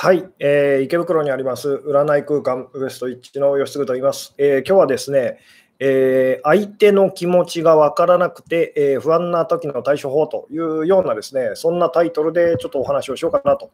はい、えー、池袋にあります占い空間ウエスト1の吉嗣と言います。えー、今日はですね、えー、相手の気持ちが分からなくて、えー、不安な時の対処法というようなですね、そんなタイトルでちょっとお話をしようかなと、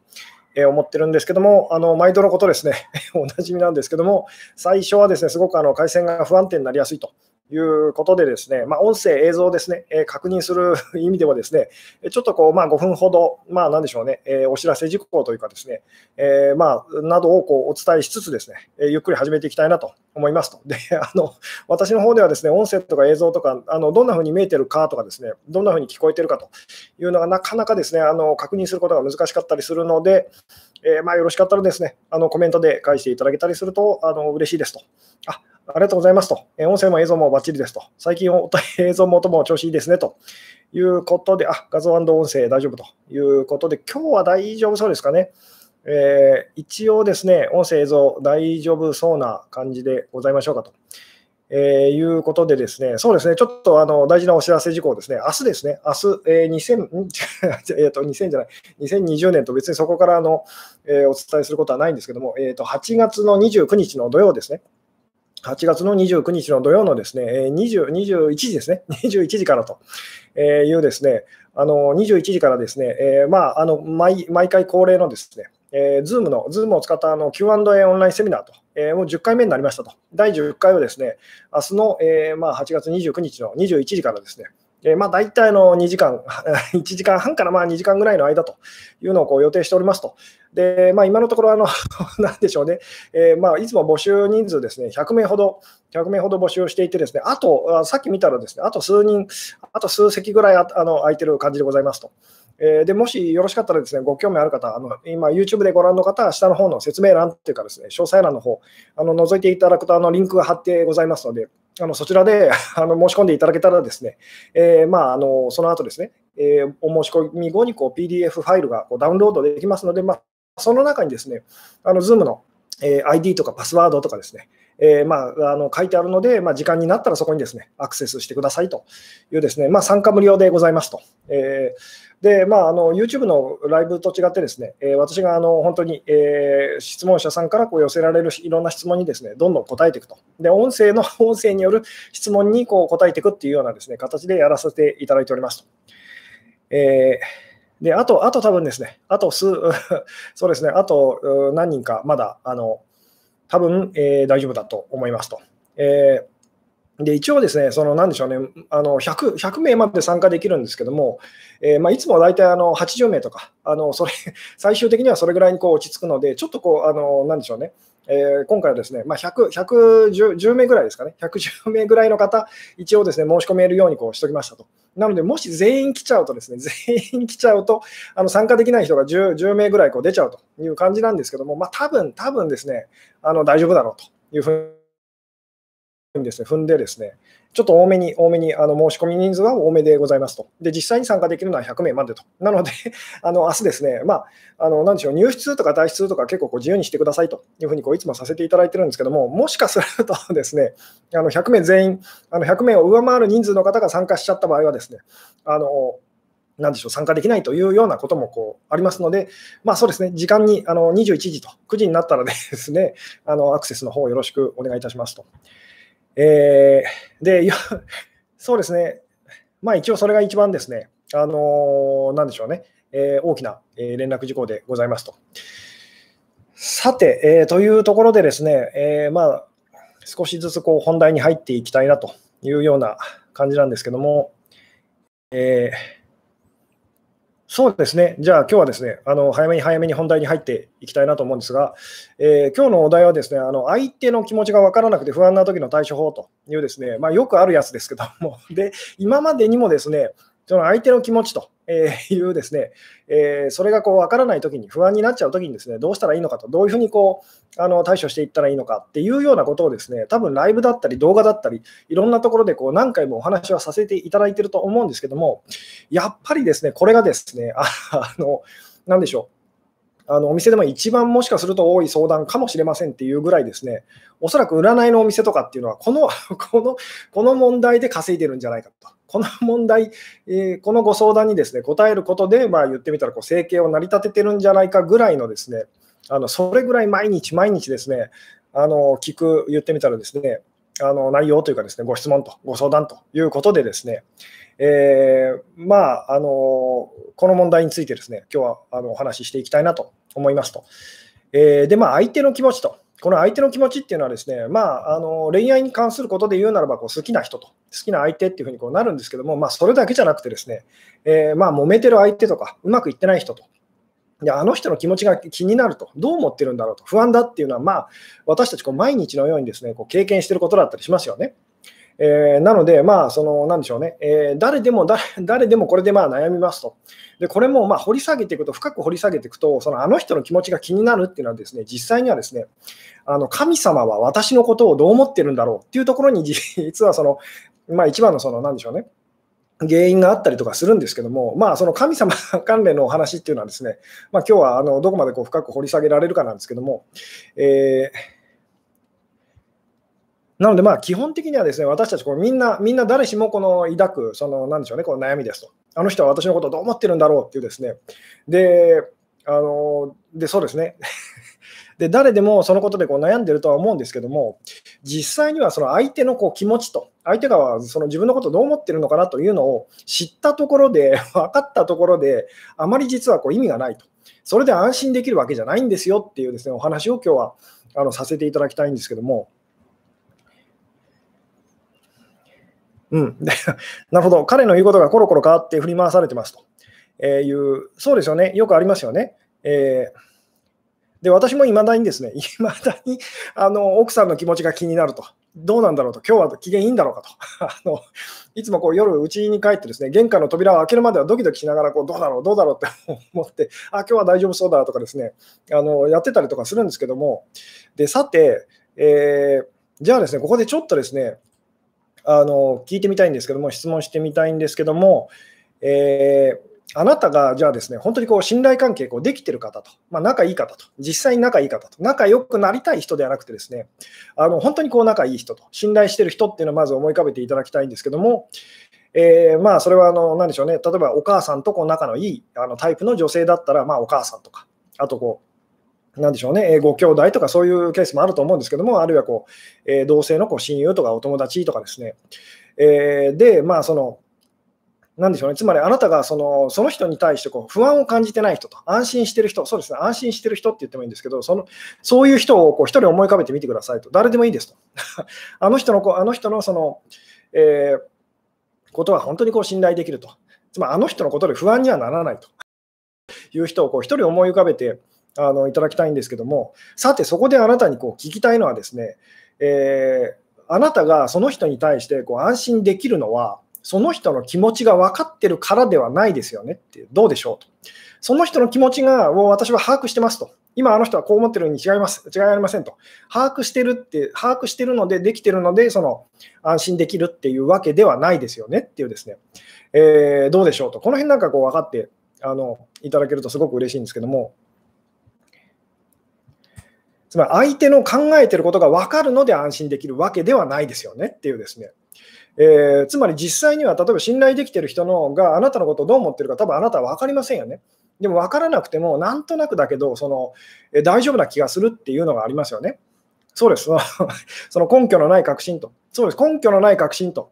え思ってるんですけども、あの毎度のことですね、おなじみなんですけども、最初はですね、すごくあの回線が不安定になりやすいと。いうことでですね、まあ、音声、映像ですね、えー、確認する意味ではですね、ちょっとこう、まあ、5分ほど、まあ、なんでしょうね、えー、お知らせ事項というかですね、えー、まあ、などをこうお伝えしつつですね、えゆっくり始めていきたいなと思いますと。で、あの、私の方ではですね、音声とか映像とか、あのどんな風に見えてるかとかですね、どんな風に聞こえてるかというのがなかなかですね、あの確認することが難しかったりするので、えまあ、よろしかったらですね、あのコメントで返していただけたりすると、あの嬉しいですと。あありがとうございますと。音声も映像もバッチリですと。最近映像も音も調子いいですねということで、あ、画像音声大丈夫ということで、今日は大丈夫そうですかね。えー、一応ですね、音声映像大丈夫そうな感じでございましょうかと。えー、いうことでですね、そうですね、ちょっとあの大事なお知らせ事項ですね、明日ですね、明日、えー、2000、え、と2000じゃない、2020年と別にそこからあの、えー、お伝えすることはないんですけども、えー、と8月の29日の土曜ですね、8月の29日の土曜のですね、20 21時ですね、21時からというですね、あの21時からですね、えー、まあ、あの毎毎回恒例のですね、えー、Zoom の、Zoom を使ったあの Q&A オンラインセミナーと、えー、もう10回目になりましたと。第10回をですね、明日の、えーまあ、8月29日の21時からですね、えー、まあ、大体の2時間、1時間半からまあ2時間ぐらいの間というのをこう予定しておりますと。で、まあ、今のところ、あの なんでしょうね、えー、まあ、いつも募集人数ですね、100名ほど、100名ほど募集していてですね、あと、さっき見たらですね、あと数人、あと数席ぐらいあの空いてる感じでございますと。えー、でもしよろしかったらですね、ご興味ある方、あの今 YouTube でご覧の方は下の方の説明欄っていうかですね、詳細欄の方、あの覗いていただくとあのリンクが貼ってございますので、あのそちらで あの申し込んでいただけたらですね、えー、まあ、あのその後ですね、えー、お申し込み後にこう PDF ファイルがこうダウンロードできますので、まあ、その中にですね、あの Zoom の、え ID とかパスワードとかですね、えー、まあ、あの書いてあるので、まあ、時間になったらそこにですねアクセスしてくださいというですね、まあ、参加無料でございますと。えー、で、まあ、あの YouTube のライブと違ってですね、えー、私があの本当に、えー、質問者さんからこう寄せられるいろんな質問にですねどんどん答えていくと。で、音声の 音声による質問にこう答えていくっていうようなですね形でやらせていただいておりますと。え、で、あと、あと多分ですね、あと数、そうですね、あと何人かまだ、あの、多分、えー、大丈夫だと思いますと。えー、で一応ですね、その何でしょうね、あの 100, 100名まで参加できるんですけども、えー、まあ、いつも大体あの80名とか、あのそれ最終的にはそれぐらいにこう落ち着くので、ちょっとこう、あのなんでしょうね、えー、今回はですね、まあ、100、110名ぐらいですかね、110名ぐらいの方、一応ですね、申し込めるようにこうしておきましたと。なので、もし全員来ちゃうとですね、全員来ちゃうと、あの参加できない人が 10, 10名ぐらいこう出ちゃうという感じなんですけども、まあ、多分多分ですね、あの大丈夫だろうというふうにですね、踏んでですね、ちょっと多めに、多めにあの申し込み人数は多めでございますと。で、実際に参加できるのは100名までと。なので、あの明日ですね、まあ、あのなんでしょう、入室とか退出とか結構こう自由にしてくださいというふうにこういつもさせていただいてるんですけども、もしかするとですね、あの100名全員、あの100名を上回る人数の方が参加しちゃった場合はですね、あのなでしょう、参加できないというようなこともこうありますので、まあそうですね、時間にあの21時と9時になったらですね、あのアクセスの方よろしくお願いいたしますと。えー、で、そうですね。まあ一応それが一番ですね、あのなんでしょうね、えー、大きな連絡事項でございますと。さて、え、というところでですね、え、まあ少しずつこう本題に入っていきたいなというような感じなんですけども、えーそうですね。じゃあ今日はですね、あの早めに早めに本題に入っていきたいなと思うんですが、えー、今日のお題はですね、あの相手の気持ちが分からなくて不安な時の対処法というですね、まあ、よくあるやつですけども、で、今までにもですね、その相手の気持ちというですね、えー、それがこう分からないときに、不安になっちゃうときにですね、どうしたらいいのかと、どういうふうにこうあの対処していったらいいのかっていうようなことをですね、多分ライブだったり動画だったり、いろんなところでこう何回もお話はさせていただいてると思うんですけども、やっぱりですね、これがですね、あ の、なんでしょう。あのお店でも一番もしかすると多い相談かもしれませんっていうぐらいですね、おそらく占いのお店とかっていうのは、この このこの問題で稼いでるんじゃないかと。この問題、えー、このご相談にですね答えることで、まあ、言ってみたらこう生計を成り立ててるんじゃないかぐらいのですねあのそれぐらい毎日毎日ですね、あの聞く、言ってみたらですね、あの内容というかですね、ご質問とご相談ということでですね、えー、まあ、あのこの問題についてですね、今日はあのお話ししていきたいなと思いますと。えー、で、まあ、相手の気持ちと、この相手の気持ちっていうのはですね、まあ、あの恋愛に関することで言うならばこう好きな人と、好きな相手っていうふうにこうなるんですけども、まあ、それだけじゃなくてですね、えー、まあ、揉めてる相手とか、うまくいってない人と、であの人の気持ちが気になると、どう思ってるんだろうと、不安だっていうのは、まあ、私たちこう毎日のようにですねこう経験してることだったりしますよね。えー、なので、まあ、その、なんでしょうね、えー、誰でも誰、誰でもこれでまあ悩みますと。で、これもまあ掘り下げていくと、深く掘り下げていくと、そのあの人の気持ちが気になるっていうのはですね、実際にはですね、あの神様は私のことをどう思ってるんだろうっていうところに、実はその、まあ一番のその、なんでしょうね、原因があったりとかするんですけども、まあ、その神様 関連のお話っていうのはですね、まあ、今日はあのどこまでこう深く掘り下げられるかなんですけども、えーなので、まあ、基本的にはですね、私たちこうみんな、みんな誰しもこの抱く、その、なんでしょうね、この悩みですと。あの人は私のことをどう思ってるんだろうっていうですね。で、あの、で、そうですね。で、誰でもそのことでこう悩んでるとは思うんですけども、実際にはその相手のこう気持ちと、相手がその自分のことをどう思ってるのかなというのを知ったところで、分かったところで、あまり実はこう意味がないと。それで安心できるわけじゃないんですよっていうですね、お話を今日はあのさせていただきたいんですけども、うん、なるほど、彼の言うことがコロコロ変わって振り回されてますと、えいう、そうですよね、よくありますよね。えー、で私もいまだにですね、いまだにあの奥さんの気持ちが気になると、どうなんだろうと、今日は機嫌いいんだろうかと、あのいつもこう夜、家に帰ってですね、玄関の扉を開けるまではドキドキしながらこう、どうだろう、どうだろうって思って、あ今日は大丈夫そうだとかですね、あのやってたりとかするんですけども、でさて、えー、じゃあですね、ここでちょっとですね、あの聞いてみたいんですけども、質問してみたいんですけども、えー、あなたがじゃあですね、本当にこう信頼関係こうできてる方と、まあ、仲いい方と、実際に仲いい方と、仲良くなりたい人ではなくてですね、あの本当にこう仲いい人と、信頼してる人っていうのをまず思い浮かべていただきたいんですけども、えー、まあそれはあの何でしょうね、例えばお母さんとこう仲のいいあのタイプの女性だったら、まあ、お母さんとか、あとこう、なんでしょうね、ご兄弟とかそういうケースもあると思うんですけども、あるいはこう、えー、同性のこう親友とかお友達とかですね、えー、で、まあ、その、なんでしょうね、つまりあなたがそのその人に対してこう不安を感じてない人と、安心してる人、そうですね、安心してる人って言ってもいいんですけど、そのそういう人をこう一人思い浮かべてみてくださいと、誰でもいいですと。あの人のこうあの人のその、えー、ことは本当にこう信頼できると。つまりあの人のことで不安にはならないと。いう人をこう一人思い浮かべて、あのいただきたいんですけども、さて、そこであなたにこう聞きたいのはですね、えー、あなたがその人に対してこう安心できるのは、その人の気持ちが分かってるからではないですよねって、どうでしょうと。その人の気持ちがもう私は把握してますと。今あの人はこう思ってるに違います。違いありませんと。把握してるって、把握してるので、できてるので、その安心できるっていうわけではないですよねっていうですね、えー、どうでしょうと。この辺なんかこう分かってあのいただけるとすごく嬉しいんですけども、つまり相手の考えてることが分かるので安心できるわけではないですよねっていうですね。えー、つまり実際には例えば信頼できてる人のがあなたのことをどう思ってるか多分あなたは分かりませんよね。でも分からなくてもなんとなくだけどその、えー、大丈夫な気がするっていうのがありますよね。そうです。その根拠のない確信と。そうです。根拠のない確信と。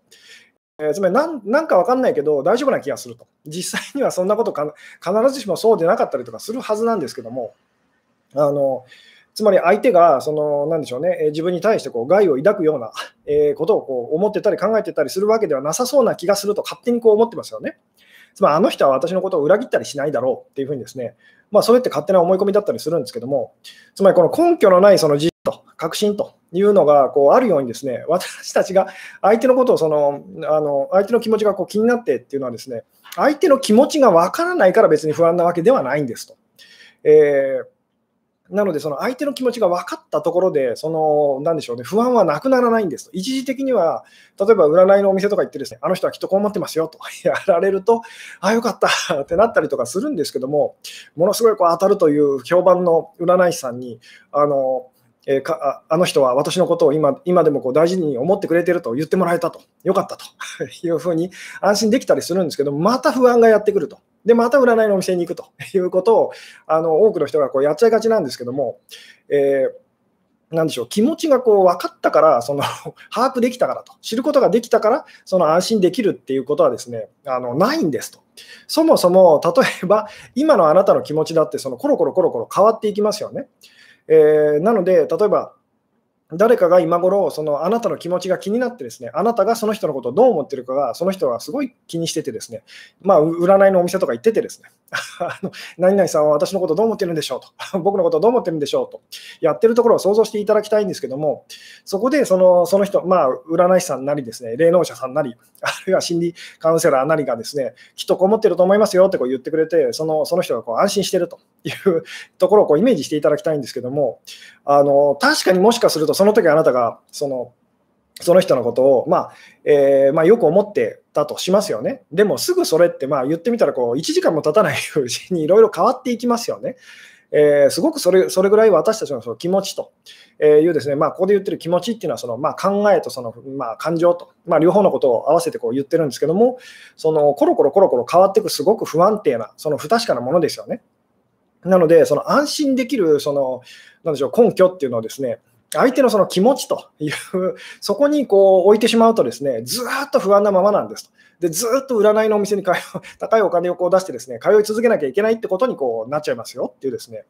えー、つまりなんなんか分かんないけど大丈夫な気がすると。実際にはそんなことか必ずしもそうでなかったりとかするはずなんですけども。あのつまり相手がそのなんでしょうね自分に対してこう害を抱くような ことをこう思ってたり考えてたりするわけではなさそうな気がすると勝手にこう思ってますよね。つまりあの人は私のことを裏切ったりしないだろうっていうふうにですね、まあ、それって勝手な思い込みだったりするんですけども、つまりこの根拠のないその自信と確信というのがこうあるようにですね、私たちが相手のことをそのあの相手の気持ちがこう気になってっていうのはですね、相手の気持ちがわからないから別に不安なわけではないんですと。えーなので、その相手の気持ちが分かったところで、その、なんでしょうね、不安はなくならないんですと。一時的には、例えば占いのお店とか行ってですね、あの人はきっとこう思ってますよと。やられると、ああ、よかったってなったりとかするんですけども、ものすごいこう当たるという評判の占い師さんに、あの、えー、かあの人は私のことを今今でもこう大事に思ってくれてると言ってもらえたと、よかったと。いうふうに安心できたりするんですけど、また不安がやってくると。で、また占いのお店に行くということを、あの多くの人がこうやっちゃいがちなんですけども、えーなでしょう、気持ちがこう分かったから、その 把握できたからと、知ることができたから、その安心できるっていうことはですね、あのないんですと。そもそも、例えば、今のあなたの気持ちだって、そのコロコロコロコロ変わっていきますよね。えー、なので、例えば、誰かが今頃そのあなたの気持ちが気になってですね、あなたがその人のことをどう思ってるかが、その人がすごい気にしててですね、まあ、占いのお店とか行っててですね、あの何々さんは私のことどう思ってるんでしょうと、僕のことをどう思ってるんでしょうと、やってるところを想像していただきたいんですけども、そこでそのその人、まあ、占い師さんなりですね、霊能者さんなり、あるいは心理カウンセラーなりがですね、きっとこう思ってると思いますよってこう言ってくれて、そのその人がこう安心してるというところをこうイメージしていただきたいんですけども、あの確かにもしかすると、その時あなたがそのその人のことを、まあえーまあ、よく思ってたとしますよね。でもすぐそれって、まあ、言ってみたらこう1時間も経たないうちにいろいろ変わっていきますよね。えー、すごくそれそれぐらい私たちのその気持ちというですね、まあ、ここで言ってる気持ちっていうのはその、まあ、考えとその、まあ、感情と、まあ、両方のことを合わせてこう言ってるんですけども、そのコロコロコロコロ変わっていくすごく不安定な、その不確かなものですよね。なので、その安心できるそのなんでしょう根拠っていうのをですね、相手のその気持ちという、そこにこう置いてしまうとですね、ずっと不安なままなんですと。で、ずっと占いのお店に通う、高いお金をこう出してですね、通い続けなきゃいけないってことにこうなっちゃいますよっていうですね。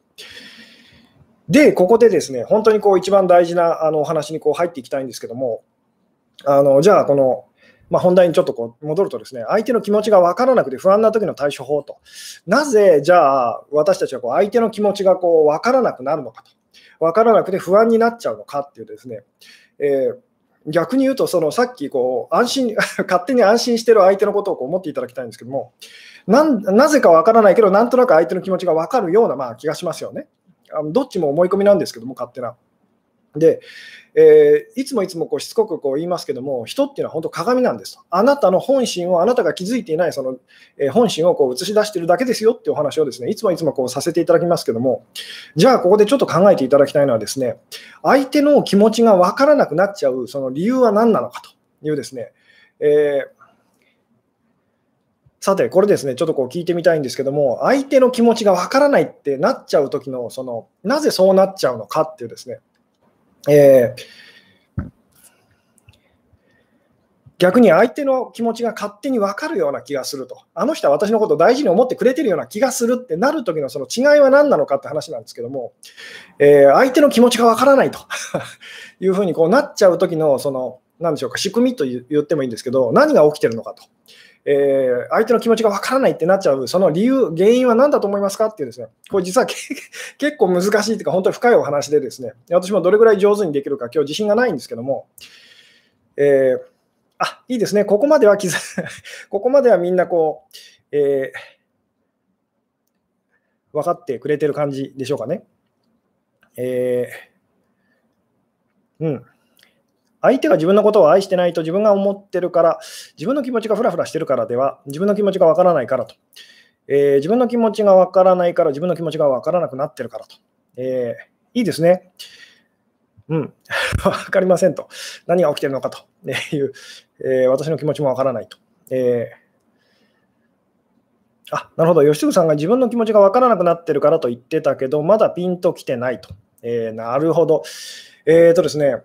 で、ここでですね、本当にこう一番大事なあのお話にこう入っていきたいんですけども、あのじゃあ、この、まあ、本題にちょっとこう戻るとですね、相手の気持ちが分からなくて不安な時の対処法と、なぜじゃあ私たちはこう相手の気持ちがこう分からなくなるのかと。分からなくて不安になっちゃうのかっていうですね、えー逆に言うと、そのさっきこう安心 勝手に安心してる相手のことをこう思っていただきたいんですけども、なぜかわからないけど、なんとなく相手の気持ちが分かるようなまあ気がしますよね。あのどっちも思い込みなんですけども、勝手な。で、えー、いつもいつもこうしつこくこう言いますけども、人っていうのは本当鏡なんですと。あなたの本心を、あなたが気づいていないその、えー、本心をこう映し出してるだけですよっていうお話をですね、いつもいつもこうさせていただきますけども、じゃあここでちょっと考えていただきたいのはですね、相手の気持ちが分からなくなっちゃうその理由は何なのかというですね、えーさて、これですね、ちょっとこう聞いてみたいんですけども、相手の気持ちがわからないってなっちゃう時の、その、なぜそうなっちゃうのかっていうですね、えー、逆に相手の気持ちが勝手に分かるような気がすると、あの人は私のことを大事に思ってくれてるような気がするってなるときのその違いは何なのかって話なんですけども、えー、相手の気持ちが分からないと いうふうにこうなっちゃうときの、その、なんでしょうか、仕組みと言ってもいいんですけど、何が起きてるのかと。えー、相手の気持ちがわからないってなっちゃう、その理由、原因は何だと思いますかっていうですね、これ実は 結構難しいというか、本当に深いお話でですね、私もどれぐらい上手にできるか、今日自信がないんですけども、えー、あ、いいですね、ここまでは気づ、ここまではみんなこう、えー、分かってくれてる感じでしょうかね。えー、うん。相手が自分のことを愛してないと自分が思ってるから、自分の気持ちがふらふらしてるからでは、自分の気持ちがわからないからと。えー、自分の気持ちがわからないから、自分の気持ちがわからなくなってるからと。えー、いいですね。うん。わかりませんと。何が起きてるのかという、えー、私の気持ちもわからないと。えー、あ、なるほど。吉純さんが自分の気持ちがわからなくなってるからと言ってたけど、まだピンときてないと。えー、なるほど。えっ、とですね、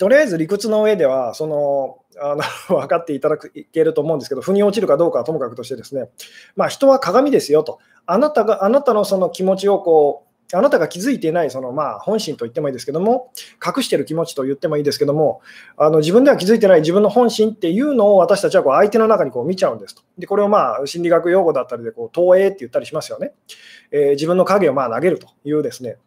とりあえず理屈の上では、その、あの 分かっていただけると思うんですけど、腑に落ちるかどうかはともかくとしてですね、まあ、人は鏡ですよと、あなたがあなたのその気持ちをこう、あなたが気づいていないそのまあ本心と言ってもいいですけども、隠してる気持ちと言ってもいいですけども、あの自分では気づいてない自分の本心っていうのを私たちはこう相手の中にこう見ちゃうんですと。で、これをまあ心理学用語だったりでこう投影って言ったりしますよね。えー、自分の影をまあ投げるというですね、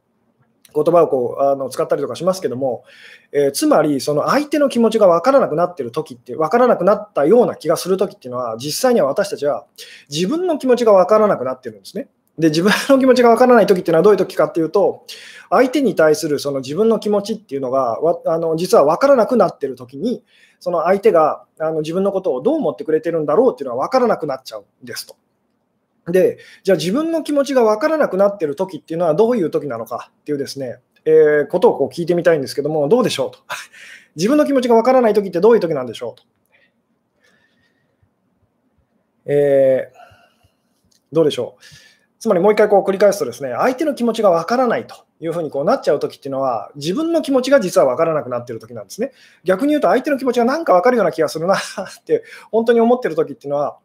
言葉をこうあの使ったりとかしますけども、えー、つまりその相手の気持ちが分からなくなってる時って分からなくなったような気がする時っていうのは実際には私たちは自分の気持ちが分からなくなってるんですね。で自分の気持ちが分からない時っていうのはどういう時かっていうと相手に対するその自分の気持ちっていうのがあの実は分からなくなってる時にその相手があの自分のことをどう思ってくれてるんだろうっていうのは分からなくなっちゃうんですと。で、じゃあ自分の気持ちが分からなくなってる時っていうのはどういう時なのかっていうですね、えー、ことをこう聞いてみたいんですけども、どうでしょうと。自分の気持ちが分からない時ってどういう時なんでしょうと。えどうでしょう。つまりもう一回こう繰り返すとですね、相手の気持ちが分からないというふうにこうなっちゃうときっていうのは、自分の気持ちが実はわからなくなっているときなんですね。逆に言うと、相手の気持ちがなんかわかるような気がするなって本当に思ってるときっていうのは、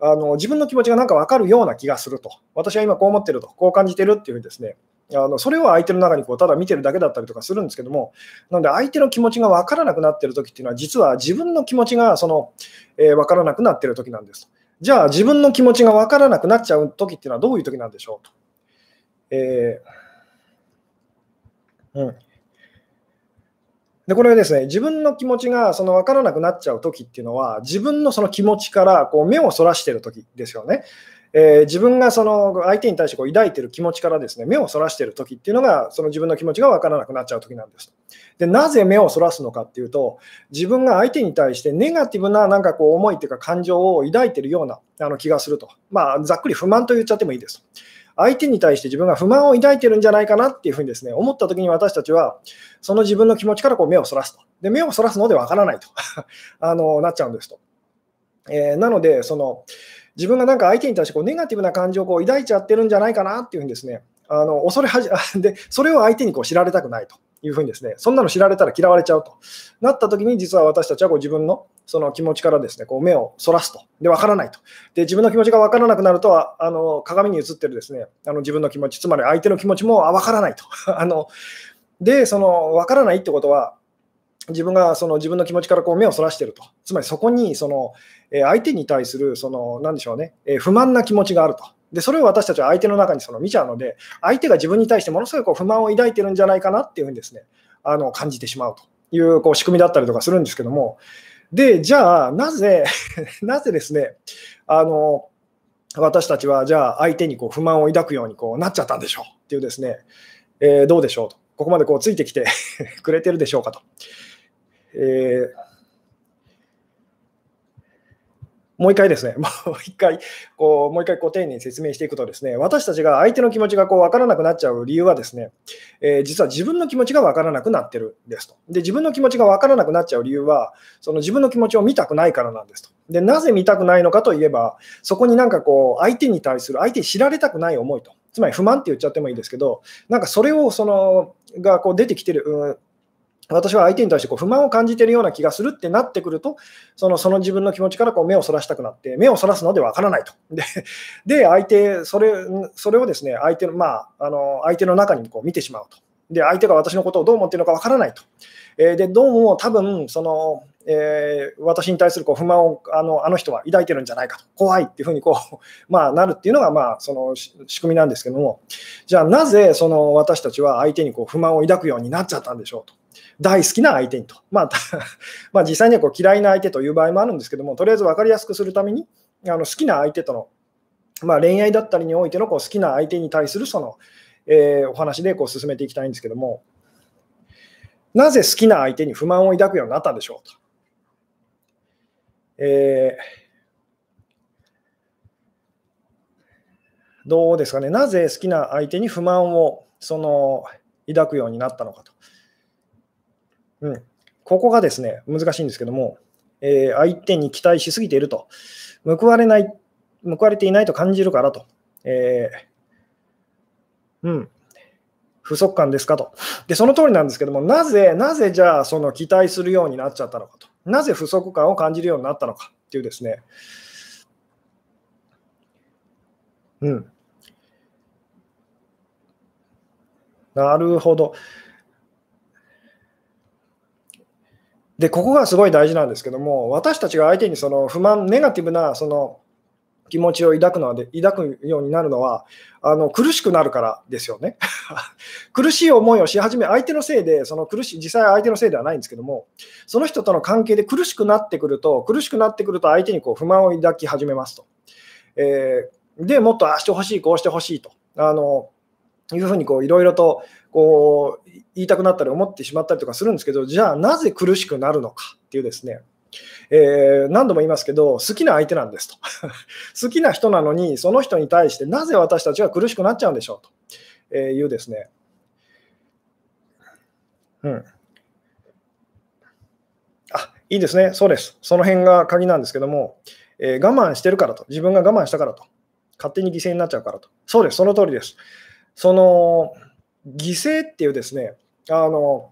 あの自分の気持ちがなんかわかるような気がすると。私は今こう思ってると、こう感じてるっていうふうにですね、あのそれを相手の中にこうただ見てるだけだったりとかするんですけども、なので相手の気持ちが分からなくなってるときっていうのは、実は自分の気持ちがその、えー、分からなくなってるときなんです。じゃあ自分の気持ちが分からなくなっちゃうときっていうのはどういうときなんでしょうと。えー、うん。で、これはですね、自分の気持ちがその分からなくなっちゃうときっていうのは、自分のその気持ちからこう目をそらしてるときですよね。えー、自分がその相手に対してこう抱いている気持ちからですね目をそらしている時っていうのがその自分の気持ちが分からなくなっちゃう時なんです。でなぜ目をそらすのかっていうと自分が相手に対してネガティブななんかこう思いというか感情を抱いているようなあの気がすると、まあ、ざっくり不満と言っちゃってもいいです。相手に対して自分が不満を抱いてるんじゃないかなっていうふうにですね思った時に私たちはその自分の気持ちからこう目をそらすと。で目をそらすのでわからないと あのなっちゃうんですと。えー、なのでその自分がなんか相手に対してこうネガティブな感情をこう抱いちゃってるんじゃないかなっていうふうにですね、あの恐れはじ で、それを相手にこう知られたくないというふうにですね、そんなの知られたら嫌われちゃうとなった時に、実は私たちはこう自分のその気持ちからですね、こう目をそらすと。で、わからないと。で、自分の気持ちがわからなくなるとは、あの鏡に映ってるですね、あの自分の気持ち、つまり相手の気持ちもわからないと。あので、そのわからないってことは、自分がその自分の気持ちからこう目をそらしてると、つまりそこにその相手に対するその何でしょうね、不満な気持ちがあると。でそれを私たちは相手の中にその見ちゃうので、相手が自分に対してものすごいこう不満を抱いてるんじゃないかなっていうふうにですねあの感じてしまうというこう仕組みだったりとかするんですけども、でじゃあ、なぜ なぜですねあの私たちはじゃあ相手にこう不満を抱くようにこうなっちゃったんでしょうっていうですね、えー、どうでしょうと、ここまでこうついてきて くれてるでしょうかと。えーもう一回ですね、もう一回、こうもう一回こう丁寧に説明していくとですね、私たちが相手の気持ちがこう分からなくなっちゃう理由はですね、えー、実は自分の気持ちが分からなくなってるんですと。で、自分の気持ちが分からなくなっちゃう理由は、その自分の気持ちを見たくないからなんですと。で、なぜ見たくないのかといえば、そこになんかこう、相手に対する、相手に知られたくない思いと。つまり不満って言っちゃってもいいですけど、なんかそれをそのがこう出てきてる、私は相手に対してこう不満を感じているような気がするってなってくると、そのその自分の気持ちからこう目をそらしたくなって、目をそらすのでわからないと。で、で相手それ、それをですね、相手の、まあ、あの相手の中にこう見てしまうと。で、相手が私のことをどう思っているのかわからないと。えー、で、どうも多分、その、えー、私に対するこう不満をあのあの人は抱いてるんじゃないかと、怖いっていうふうにこう、まあ、なるっていうのが、まあ、その仕組みなんですけども、じゃあなぜその私たちは相手にこう不満を抱くようになっちゃったんでしょうと。大好きな相手にと。まあ、まあ、実際にはこう嫌いな相手という場合もあるんですけども、とりあえず分かりやすくするために、あの好きな相手との、まあ、恋愛だったりにおいてのこう好きな相手に対するその、えー、お話でこう進めていきたいんですけども、なぜ好きな相手に不満を抱くようになったんでしょうと。えー、どうですかね、なぜ好きな相手に不満をその抱くようになったのかと。うん、ここがですね、難しいんですけども、えー、相手に期待しすぎていると、報われない、報われていないと感じるからと、えー、うん、不足感ですかと。で、その通りなんですけども、なぜ、なぜじゃあ、その期待するようになっちゃったのかと。なぜ不足感を感じるようになったのかっていうですね、うん。なるほど。で、ここがすごい大事なんですけども、私たちが相手にその不満、ネガティブなその気持ちを抱くので抱くようになるのはあの苦しくなるからですよね。苦しい思いをし始め、相手のせいで、その苦しい実際相手のせいではないんですけども、その人との関係で苦しくなってくると、苦しくなってくると相手にこう不満を抱き始めますと。えー、でもっとああしてほしい、こうしてほしいと。あのいうふうにいろいろとこう言いたくなったり思ってしまったりとかするんですけど、じゃあなぜ苦しくなるのかっていうですね、えー、何度も言いますけど、好きな相手なんですと。好きな人なのに、その人に対してなぜ私たちは苦しくなっちゃうんでしょうというですね、うん。あいいですね、そうです。その辺が鍵なんですけども、えー、我慢してるからと、自分が我慢したからと勝手に犠牲になっちゃうからと。そうです、その通りです。その犠牲っていうですね、あの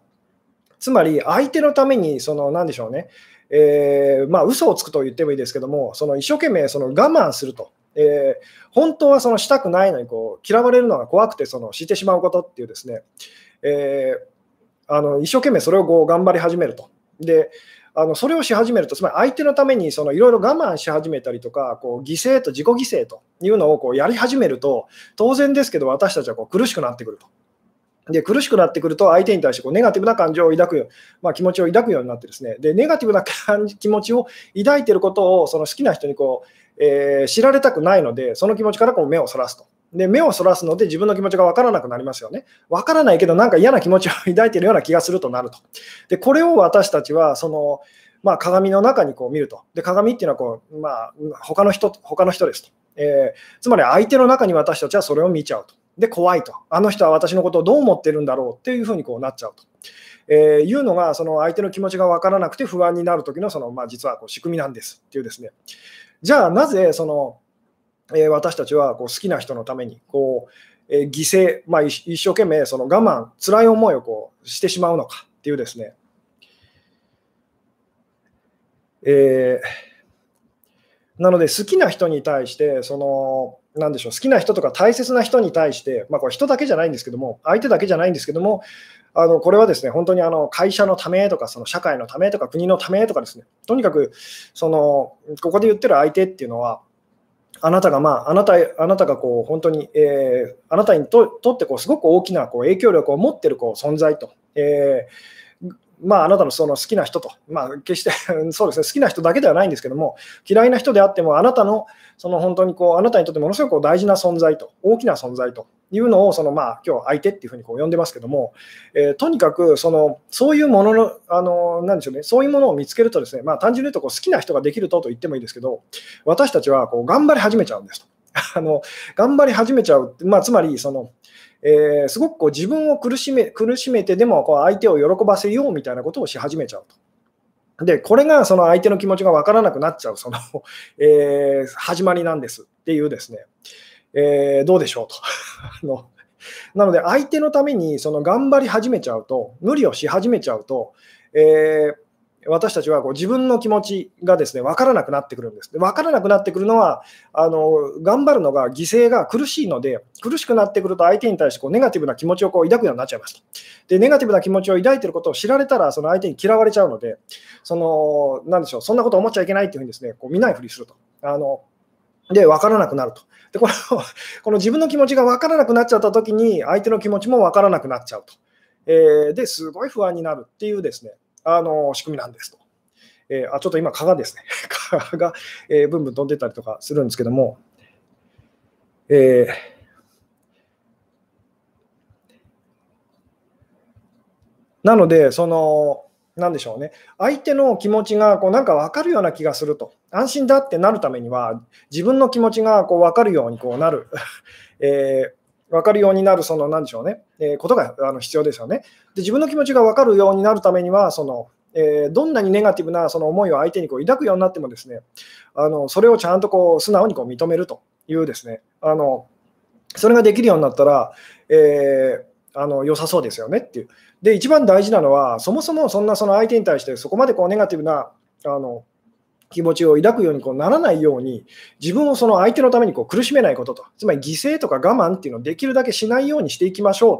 つまり相手のために、その何でしょうね、えー、まあ嘘をつくと言ってもいいですけども、その一生懸命その我慢すると。えー、本当はそのしたくないのにこう嫌われるのが怖くてそのしてしまうことっていうですね、えー、あの一生懸命それをこう頑張り始めると。であのそれをし始めると、つまり相手のためにいろいろ我慢し始めたりとか、こう犠牲と自己犠牲というのをこうやり始めると、当然ですけど、私たちはこう苦しくなってくると。で苦しくなってくると、相手に対してこうネガティブな感情を抱く、まあ、気持ちを抱くようになって、ですねでネガティブな気持ちを抱いていることをその好きな人にこう、えー、知られたくないので、その気持ちからこう目をそらすと。で目をそらすので自分の気持ちが分からなくなりますよね。分からないけど、なんか嫌な気持ちを抱いているような気がするとなると。でこれを私たちはその、まあ、鏡の中にこう見ると。で鏡っていうのはこう、まあ、他の人他の人ですと、えー、つまり相手の中に私たちはそれを見ちゃうと。で怖いと。あの人は私のことをどう思ってるんだろうっていうふうにこうなっちゃうと。えー、いうのがその相手の気持ちが分からなくて不安になる時のその、まあ、実はこう仕組みなんですっていうですね。じゃあなぜそのえ私たちはこう好きな人のためにこう、え犠牲、まあ、一生懸命その我慢、辛い思いをこうしてしまうのかっていうですね、えー、なので好きな人に対してそのなんでしょう好きな人とか大切な人に対して、まあ、これ人だけじゃないんですけども相手だけじゃないんですけどもあのこれはですね本当にあの会社のためとかその社会のためとか国のためとかですね。とにかくそのここで言ってる相手っていうのはあなたが、まあ、あなたあなたがこう本当に、えー、あなたにとってこうすごく大きなこう影響力を持っているこう存在と、えー、まあ、あなたのその好きな人と、まあ、決して そうですね、好きな人だけではないんですけども、嫌いな人であっても、あなたのその本当にこうあなたにとってものすごく大事な存在と、大きな存在というのを、そのまあ今日相手っていうふうにこう呼んでますけども、えー、とにかくそのそういうものの、あのなんでしょうね、そういうものを見つけると、ですね、まあ、単純に言うとこう好きな人ができるとと言ってもいいですけど、私たちはこう頑張り始めちゃうんですと。あの頑張り始めちゃう、まあ、つまりその、えー、すごくこう自分を苦しめ苦しめてでもこう相手を喜ばせようみたいなことをし始めちゃうと。で、これがその相手の気持ちが分からなくなっちゃう、その、えー、始まりなんですっていうですね、えー、どうでしょうと。あのなので、相手のためにその頑張り始めちゃうと、無理をし始めちゃうと、えー、私たちはこう自分の気持ちがですね分からなくなってくるんです。で分からなくなってくるのはあの、頑張るのが犠牲が苦しいので、苦しくなってくると相手に対してこうネガティブな気持ちをこう抱くようになっちゃいますと。で、ネガティブな気持ちを抱いてることを知られたら、その相手に嫌われちゃうので、そのなんでしょう、そんなこと思っちゃいけないっていうふうにですねこう見ないふりすると。あので、分からなくなると。でこのこの自分の気持ちが分からなくなっちゃったときに、相手の気持ちも分からなくなっちゃうと。えー、ですごい不安になるっていうですね、あの仕組みなんですと。えー、あちょっと今、蚊がですね、蚊が、えー、ブンブン飛んでたりとかするんですけども、えー、なので、その、なんでしょうね、相手の気持ちがこうなんか分かるような気がすると、安心だってなるためには、自分の気持ちがこう分かるようにこうなる、え、分かるようになる、その、なんでしょうね、えー、ことがあの必要ですよね。で、自分の気持ちが分かるようになるためには、その、えー、どんなにネガティブなその思いを相手にこう抱くようになっても、ですねあのそれをちゃんとこう素直にこう認めるというですねあの、それができるようになったら、えー、あの良さそうですよねっていう。で、一番大事なのは、そもそもそんなその相手に対してそこまでこうネガティブなあの気持ちを抱くようにこうならないように、自分をその相手のためにこう苦しめないことと、つまり犠牲とか我慢っていうのをできるだけしないようにしていきましょう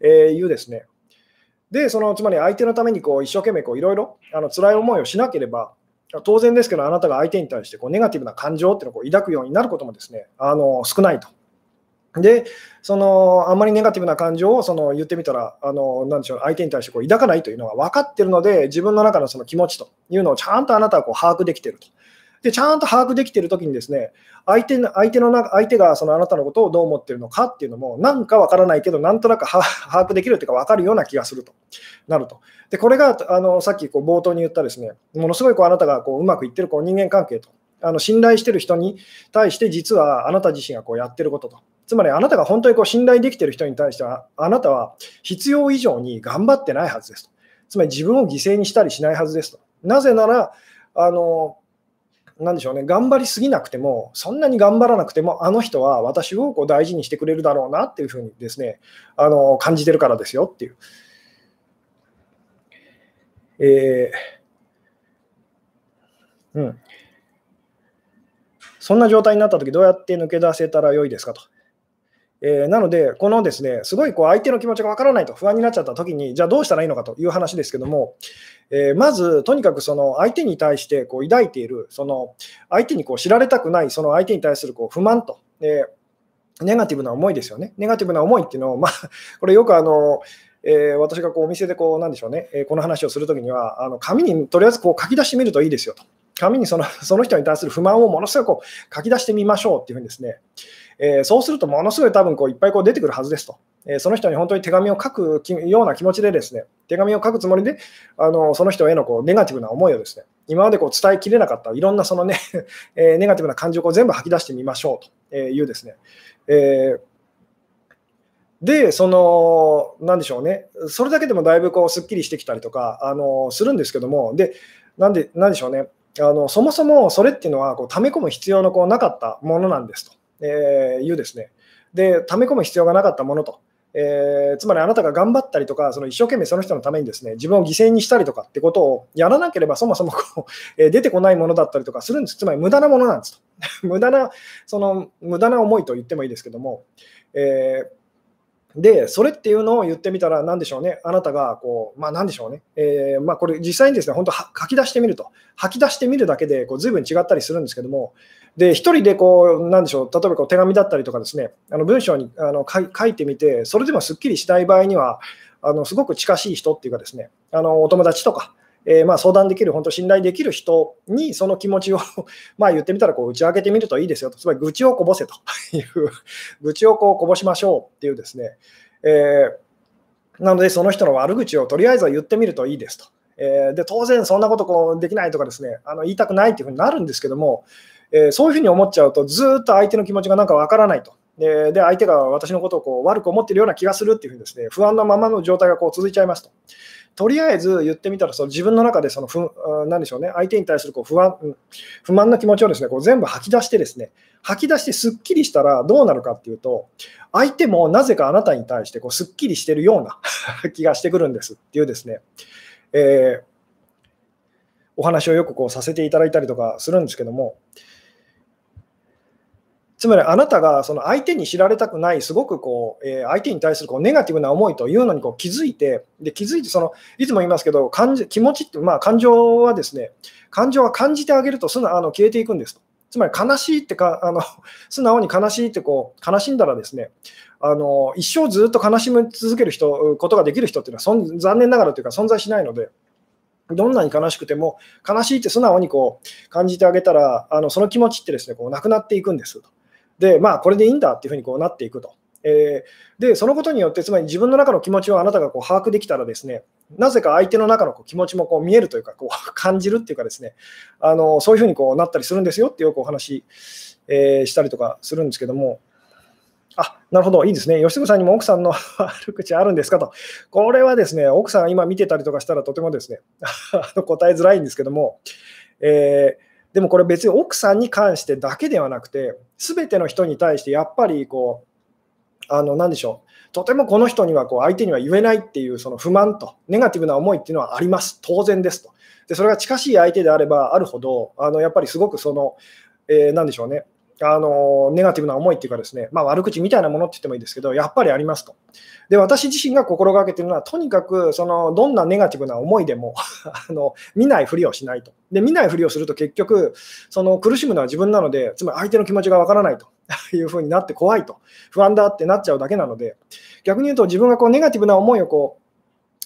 というですね、で、そのつまり相手のためにこう一生懸命いろいろ辛い思いをしなければ、当然ですけど、あなたが相手に対してこうネガティブな感情っていうのをこう抱くようになることもですねあの少ないと。で、そのあんまりネガティブな感情をその言ってみたら、あのなんでしょう相手に対してこう抱かないというのが分かっているので、自分の中のその気持ちというのをちゃんとあなたはこう把握できていると。で、ちゃんと把握できているときにですね、相手の相手の相手がそのあなたのことをどう思っているのかっていうのも、なんかわからないけど、なんとなく把握できるというか、分かるような気がするとなると。で、これがあのさっきこう冒頭に言ったですね、ものすごいこうあなたがこううまくいってるこう人間関係と、あの信頼してる人に対して、実はあなた自身がこうやってることと。つまりあなたが本当にこう信頼できている人に対しては、あなたは必要以上に頑張ってないはずですと。つまり自分を犠牲にしたりしないはずですと。なぜなら、あのなでしょうね、頑張りすぎなくても、そんなに頑張らなくても、あの人は私をこう大事にしてくれるだろうなっていうふうにですね、あの感じてるからですよっていう。えー、うん。そんな状態になったとき、どうやって抜け出せたらよいですかと。えー、なので、このですね、すごいこう相手の気持ちがわからないと不安になっちゃったときに、じゃあどうしたらいいのかという話ですけども、えー、まず、とにかくその相手に対してこう抱いている、その相手にこう知られたくない、その相手に対するこう不満と、えー、ネガティブな思いですよね。ネガティブな思いっていうのを、まあ、これよくあの、えー、私がこうお店でこう、なんでしょうね、えー、この話をするときには、あの紙にとりあえずこう書き出してみるといいですよと。紙にそのその人に対する不満をものすごくこう書き出してみましょうっていうふうにですね、えー、そうするとものすごい多分こういっぱいこう出てくるはずですと。えその人に本当に手紙を書くような気持ちでですね、手紙を書くつもりで、あのその人へのこうネガティブな思いをですね、今までこう伝えきれなかったいろんなそのね、えネガティブな感情を全部吐き出してみましょうというですね、えで、その、なんでしょうね、それだけでもだいぶこうすっきりしてきたりとかあのするんですけども、で、なんで、なんでしょうね、あのそもそもそれっていうのはこう溜め込む必要のこうなかったものなんですと、えいうですね。で、溜め込む必要がなかったものと。えー、つまりあなたが頑張ったりとか、その一生懸命その人のためにですね自分を犠牲にしたりとかってことをやらなければ、そもそもこう、えー、出てこないものだったりとかするんです。つまり無駄なものなんですと。無駄な、その無駄な思いと言ってもいいですけども、えーで、それっていうのを言ってみたら、なんでしょうね、あなたがこう、まあ、なんでしょうね、えー、まあ、これ、実際にですね、本当、書き出してみると、吐き出してみるだけでこう随分違ったりするんですけども、で、一人でこう、なんでしょう、例えばこう手紙だったりとかですね、あの文章にあの書いてみて、それでもすっきりしない場合には、あのすごく近しい人っていうかですね、あのお友達とか、えー、まあ相談できる、本当信頼できる人にその気持ちを まあ言ってみたらこう打ち明けてみるといいですよと、つまり愚痴をこぼせと。いう愚痴をこうこぼしましょうっていうですね、えー、なのでその人の悪口をとりあえずは言ってみるといいですと。えー、で当然そんなことこうできないとかですね、あの言いたくないっていうふうになるんですけども、えー、そういうふうに思っちゃうと、ずっと相手の気持ちがなんかわからないと。で、で相手が私のことをこう悪く思っているような気がするっていうふうにですね、不安なままの状態がこう続いちゃいますと。とりあえず言ってみたら、その自分の中でその不、なんでしょうね、相手に対するこう不安、不満な気持ちをですね、こう全部吐き出してですね、吐き出してすっきりしたらどうなるかっていうと、相手もなぜかあなたに対してこうすっきりしてるような 気がしてくるんですっていうですね、えー、お話をよくこうさせていただいたりとかするんですけども、つまりあなたがその相手に知られたくない、すごくこう、え相手に対するこうネガティブな思いというのにこう気づいて、で気づいてその、いつも言いますけど、感じ気持ちって、まあ、感情はですね、感情は感じてあげると素直あの消えていくんですと。つまり悲しいってか、あの 素直に悲しいってこう悲しんだらですね、あの一生ずっと悲しみ続ける人、ことができる人っていうのは残念ながらというか存在しないので、どんなに悲しくても、悲しいって素直にこう感じてあげたら、あのその気持ちってですねこうなくなっていくんですと。で、まあ、これでいいんだっていうふうにこうなっていくと。えー、で、そのことによって、つまり自分の中の気持ちをあなたがこう把握できたらですね、なぜか相手の中のこう気持ちもこう見えるというか、こう 感じるっていうかですね、あのそういうふうにこうなったりするんですよってよくお話、えー、したりとかするんですけども、あなるほど、いいですね。吉純さんにも奥さんの 悪口あるんですかと。これはですね、奥さんが今見てたりとかしたらとてもですね、答えづらいんですけども、えーでもこれ別に奥さんに関してだけではなくて、全ての人に対してやっぱりこう、あの、なでしょう。とてもこの人にはこう相手には言えないっていうその不満とネガティブな思いっていうのはあります。当然ですと。で、それが近しい相手であればあるほど、あの、やっぱりすごくその、えー、なんでしょうね。あのネガティブな思いっていうかですね、まあ、悪口みたいなものって言ってもいいですけど、やっぱりありますと。で、私自身が心がけてるのは、とにかくそのどんなネガティブな思いでも あの見ないふりをしないと。で、見ないふりをすると結局、その苦しむのは自分なので、つまり相手の気持ちがわからないと いうふうになって怖いと、不安だってなっちゃうだけなので、逆に言うと自分がこうネガティブな思いをこう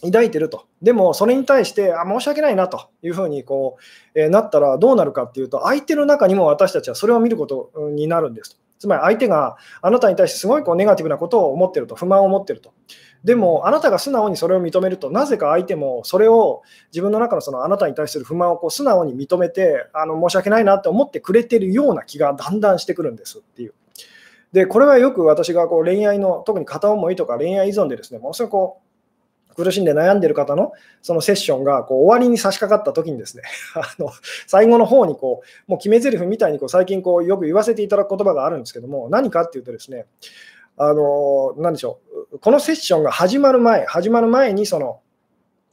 抱いてると。でも、それに対して、あ、申し訳ないなというふうにこう、えー、なったらどうなるかっていうと、相手の中にも私たちはそれを見ることになるんですと。つまり相手があなたに対してすごいこうネガティブなことを思ってると、不満を持ってると。でも、あなたが素直にそれを認めると、なぜか相手もそれを自分の中のそのあなたに対する不満をこう素直に認めて、あの申し訳ないなって思ってくれてるような気がだんだんしてくるんですっていう。で、これはよく私がこう恋愛の、特に片思いとか恋愛依存でですね、ものすごくこう苦しんで悩んでる方のそのセッションがこう終わりに差し掛かった時にですね あの最後の方にこうもう決め台詞みたいにこう最近こうよく言わせていただく言葉があるんですけども何かっていうとですねあの何でしょうこのセッションが始まる前始まる前にその、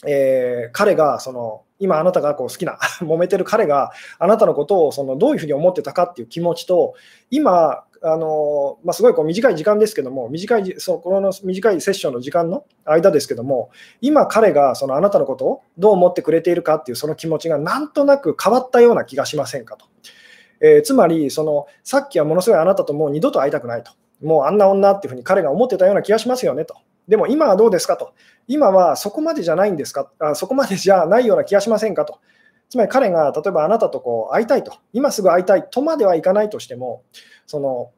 えー、彼がその今あなたがこう好きな 揉めてる彼があなたのことをそのどういうふうに思ってたかっていう気持ちと今あのまあ、すごいこう短い時間ですけども、短いそうこの短いセッションの時間の間ですけども、今、彼がそのあなたのことをどう思ってくれているかっていうその気持ちがなんとなく変わったような気がしませんかと。えー、つまりその、さっきはものすごいあなたともう二度と会いたくないと。もうあんな女っていうふうに彼が思ってたような気がしますよねと。でも今はどうですかと。今はそこまでじゃないんですかあそこまでじゃないような気がしませんかと。つまり彼が例えばあなたとこう会いたいと。今すぐ会いたいとまではいかないとしても、その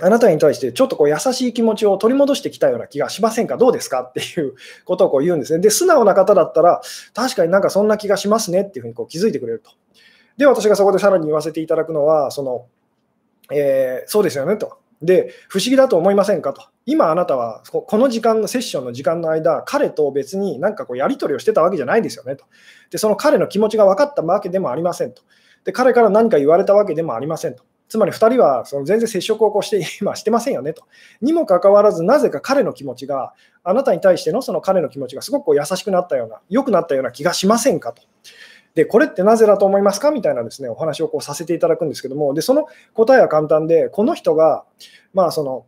あなたに対してちょっとこう優しい気持ちを取り戻してきたような気がしませんかどうですか？っていうことをこう言うんですね。で、素直な方だったら、確かになんかそんな気がしますねっていうふうにこう気づいてくれると。で、私がそこでさらに言わせていただくのは、その、えー、そうですよねと。で、不思議だと思いませんかと。今あなたはこの時間のセッションの時間の間、彼と別になんかこうやり取りをしてたわけじゃないですよねと。で、その彼の気持ちが分かったわけでもありませんと。で、彼から何か言われたわけでもありませんと。つまり2人はその全然接触をこうして今してませんよねと。にもかかわらず、なぜか彼の気持ちが、あなたに対してのその彼の気持ちがすごくこう優しくなったような、良くなったような気がしませんかと。で、これってなぜだと思いますか？みたいなですね、お話をこうさせていただくんですけども、で、その答えは簡単で、この人が、まあその、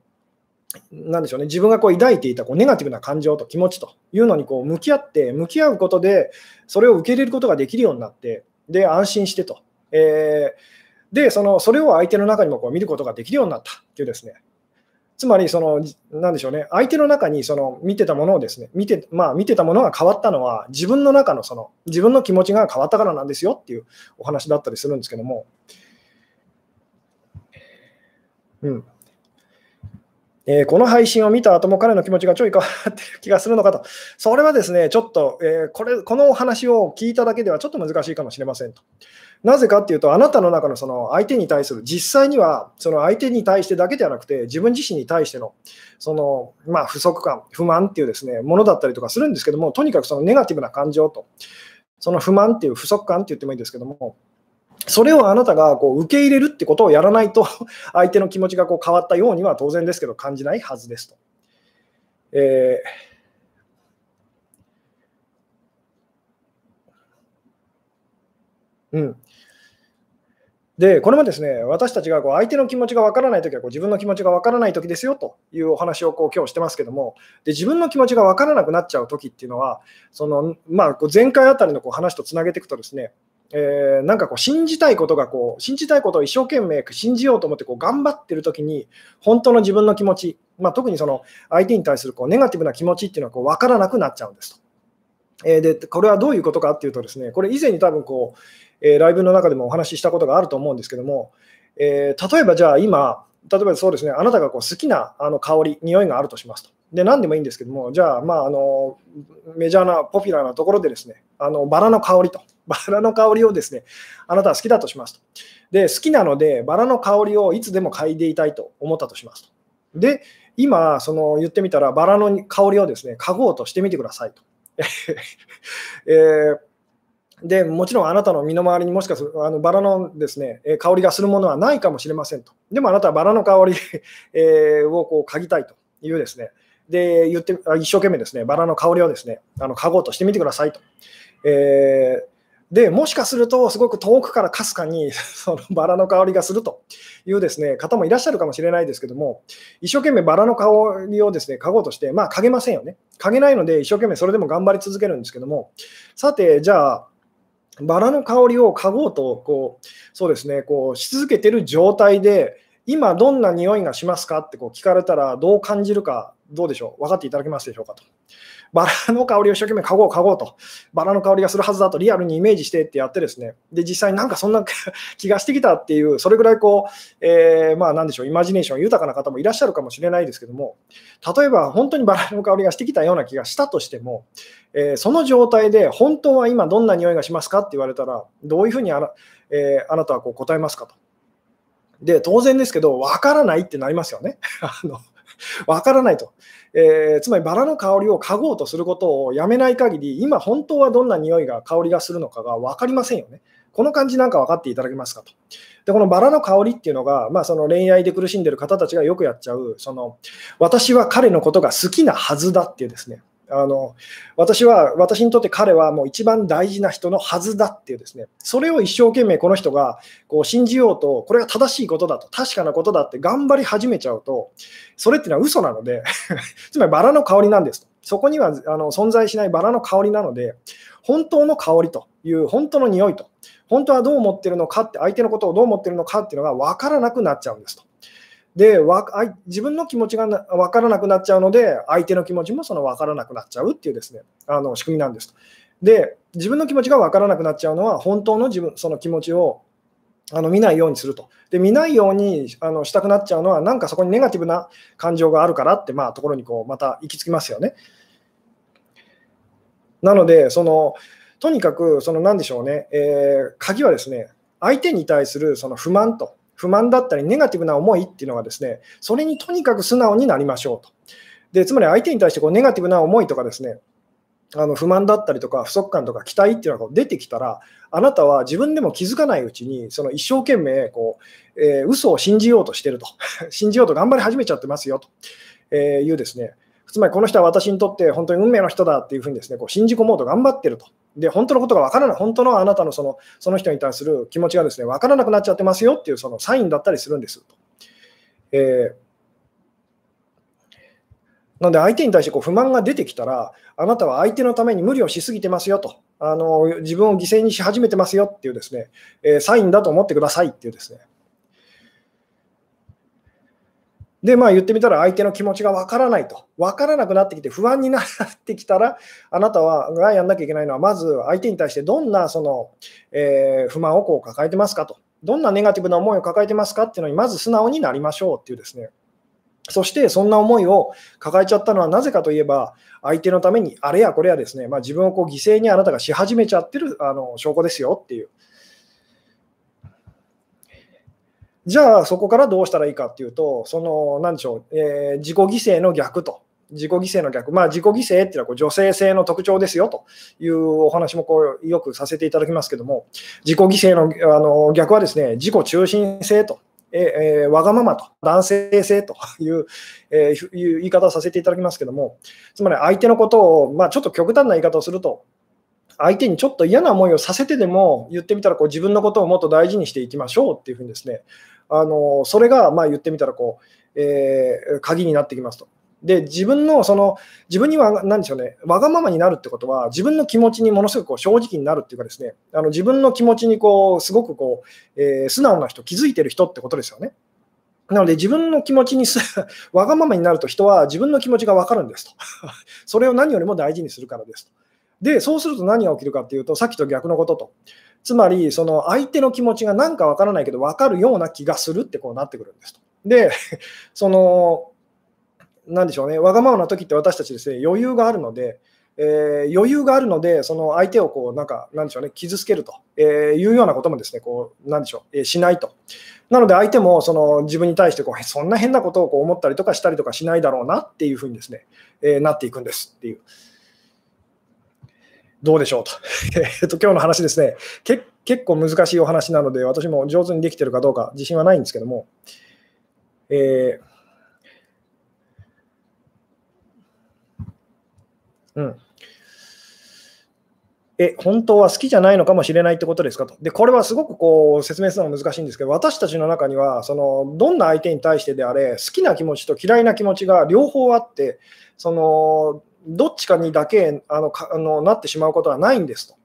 なでしょうね、自分がこう抱いていたこうネガティブな感情と気持ちというのにこう向き合って、向き合うことで、それを受け入れることができるようになって、で、安心してと。えーで、そのそれを相手の中にもこう見ることができるようになったっていうですね。つまり、その、なんでしょうね、相手の中にその見てたものをですね、見て、まあ、見てたものが変わったのは、自分の中のその、自分の気持ちが変わったからなんですよっていうお話だったりするんですけども、うん。えー、この配信を見た後も彼の気持ちがちょい変わってる気がするのかと、それはですね、ちょっと、えー、これこのお話を聞いただけではちょっと難しいかもしれませんと。なぜかっていうと、あなたの中のその相手に対する、実際にはその相手に対してだけではなくて、自分自身に対してのその、まあ、不足感、不満っていうですねものだったりとかするんですけども、とにかくそのネガティブな感情と、その不満っていう不足感って言ってもいいんですけども、それをあなたがこう受け入れるってことをやらないと、相手の気持ちがこう変わったようには当然ですけど感じないはずですと。えーうん、で、これもですね、私たちがこう相手の気持ちがわからないときはこう自分の気持ちがわからないときですよというお話をこう今日してますけども、で自分の気持ちがわからなくなっちゃうときっていうのは、そのまあ、こう前回あたりのこう話とつなげていくとですね、えー、なんかこう信じたいことがこう、信じたいことを一生懸命信じようと思ってこう頑張ってるときに、本当の自分の気持ち、まあ、特にその相手に対するこうネガティブな気持ちっていうのはこう分からなくなっちゃうんですと。えー、でこれはどういうことかっていうとですね、これ以前に多分こう、えー、ライブの中でもお話ししたことがあると思うんですけども、えー、例えばじゃあ今、例えばそうですね、あなたがこう好きなあの香り、匂いがあるとしますと。で、何でもいいんですけども、じゃあ、まあ、あのメジャーな、ポピュラーなところでですね、あのバラの香りと、バラの香りをですね、あなたは好きだとしますと。で、好きなので、バラの香りをいつでも嗅いでいたいと思ったとしますと。で、今、その言ってみたら、バラの香りをですね、嗅ごうとしてみてくださいと。えーでもちろんあなたの身の回りにもしかするあのバラのですね香りがするものはないかもしれませんと。でもあなたはバラの香りえをこう嗅ぎたいというですね。で、言って一生懸命ですね、バラの香りをですね、あの嗅ごうとしてみてくださいと。えーでもしかすると、すごく遠くからかすかに そのバラの香りがするというですね方もいらっしゃるかもしれないですけども、一生懸命バラの香りをですね嗅ごうとして、まあ、嗅げませんよね。嗅げないので、一生懸命それでも頑張り続けるんですけども、さて、じゃあ、バラの香りを嗅ごうとこうそうですねこうし続けてる状態で今どんな匂いがしますかってこう聞かれたらどう感じるかどうでしょう？分かっていただけますでしょうかと。バラの香りを一生懸命嗅ごう嗅ごうと。バラの香りがするはずだとリアルにイメージしてってやってですね。で、実際なんかそんな 気がしてきたっていう、それぐらいこう、えー、まあなんでしょう、イマジネーション豊かな方もいらっしゃるかもしれないですけども、例えば本当にバラの香りがしてきたような気がしたとしても、えー、その状態で本当は今どんな匂いがしますかって言われたら、どういうふうにあな,、えー、あなたはこう答えますかと。で、当然ですけど、わからないってなりますよね。あの わからないと、えー、つまりバラの香りを嗅ごうとすることをやめない限り、今本当はどんな匂いが、香りがするのかが分かりませんよね。この感じなんか分かっていただけますかと。で、このバラの香りっていうのが、まあ、その恋愛で苦しんでる方たちがよくやっちゃう、その私は彼のことが好きなはずだっていうですね、あの私は、私にとって彼はもう一番大事な人のはずだっていうですね、それを一生懸命この人がこう信じようと、これが正しいことだと、確かなことだって頑張り始めちゃうと、それっていうのは嘘なので つまりバラの香りなんですと。そこにはあの存在しないバラの香りなので、本当の香りという、本当の匂いと、本当はどう思ってるのかって、相手のことをどう思ってるのかっていうのが分からなくなっちゃうんですと。でわ自分の気持ちが分からなくなっちゃうので、相手の気持ちもその分からなくなっちゃうっていうですねあの仕組みなんですと。で、自分の気持ちが分からなくなっちゃうのは、本当の自分その気持ちをあの見ないようにすると。で、見ないようにあのしたくなっちゃうのは、なんかそこにネガティブな感情があるからって、まあ、ところにこうまた行き着きますよね。なので、そのとにかく、その何でしょうね、えー、鍵はですね、相手に対するその不満と不満だったり、ネガティブな思いっていうのがですね、それにとにかく素直になりましょうと。でつまり相手に対してこうネガティブな思いとかですね、あの不満だったりとか不足感とか期待っていうのが出てきたら、あなたは自分でも気づかないうちに、その一生懸命こう、えー、嘘を信じようとしてると、信じようと頑張り始めちゃってますよというですね、つまりこの人は私にとって本当に運命の人だっていうふうにですね、こう信じ込もうと頑張ってると。で、本当のことが分からない、本当のあなたのそのその人に対する気持ちがですね、分からなくなっちゃってますよっていうそのサインだったりするんですと。えーなので相手に対してこう不満が出てきたら、あなたは相手のために無理をしすぎてますよと、あの自分を犠牲にし始めてますよっていうですね、えー、サインだと思ってくださいっていうですね、で、まあ言ってみたら相手の気持ちがわからないと。わからなくなってきて不安になってきたら、あなたはがやんなきゃいけないのは、まず相手に対してどんなその、えー、不満をこう抱えてますかと。どんなネガティブな思いを抱えてますかっていうのに、まず素直になりましょうっていうですね。そしてそんな思いを抱えちゃったのはなぜかといえば、相手のためにあれやこれやですね、まあ、自分をこう犠牲にあなたがし始めちゃってるあの証拠ですよっていう。じゃあそこからどうしたらいいかっていうと、その、なんでしょう、えー、自己犠牲の逆と。自己犠牲の逆。まあ自己犠牲っていうのはこう女性性の特徴ですよというお話もこうよくさせていただきますけども、自己犠牲のあの逆はですね、自己中心性と。えー、わがままと、男性性という,、えー、いう言い方をさせていただきますけども、つまり相手のことを、まあ、ちょっと極端な言い方をすると、相手にちょっと嫌な思いをさせてでも言ってみたらこう自分のことをもっと大事にしていきましょうっていうふうにですね、あのそれがまあ言ってみたらこう、えー、鍵になってきますと。で自分のその自分には何でしょうねわがままになるってことは自分の気持ちにものすごくこう正直になるっていうかですねあの自分の気持ちにこうすごくこう、えー、素直な人気づいてる人ってことですよね。なので自分の気持ちに わがままになると人は自分の気持ちが分かるんですと。それを何よりも大事にするからですと。で、そうすると何が起きるかっていうと、さっきと逆のことと。つまり、その相手の気持ちが何かわからないけど分かるような気がするってこうなってくるんですと。で、その、なでしょうね、わがままな時って私たちですね、余裕があるので、えー、余裕があるので、その相手をこう、なんか、なんでしょうね、傷つけると、えー、いうようなこともですね、こう、なんでしょう、えー、しないと。なので、相手もその自分に対してこう、そんな変なことをこう思ったりとかしたりとかしないだろうなっていうふうにですね、え、なっていくんですっていう。どうでしょうと。えっと、今日の話ですねけ、結構難しいお話なので、私も上手にできてるかどうか自信はないんですけども、えー、うん。え、本当は好きじゃないのかもしれないってことですかと。で、これはすごくこう説明するのが難しいんですけど、私たちの中には、そのどんな相手に対してであれ、好きな気持ちと嫌いな気持ちが両方あって、そのどっちかにだけあのかあのなってしまうことはないんですと。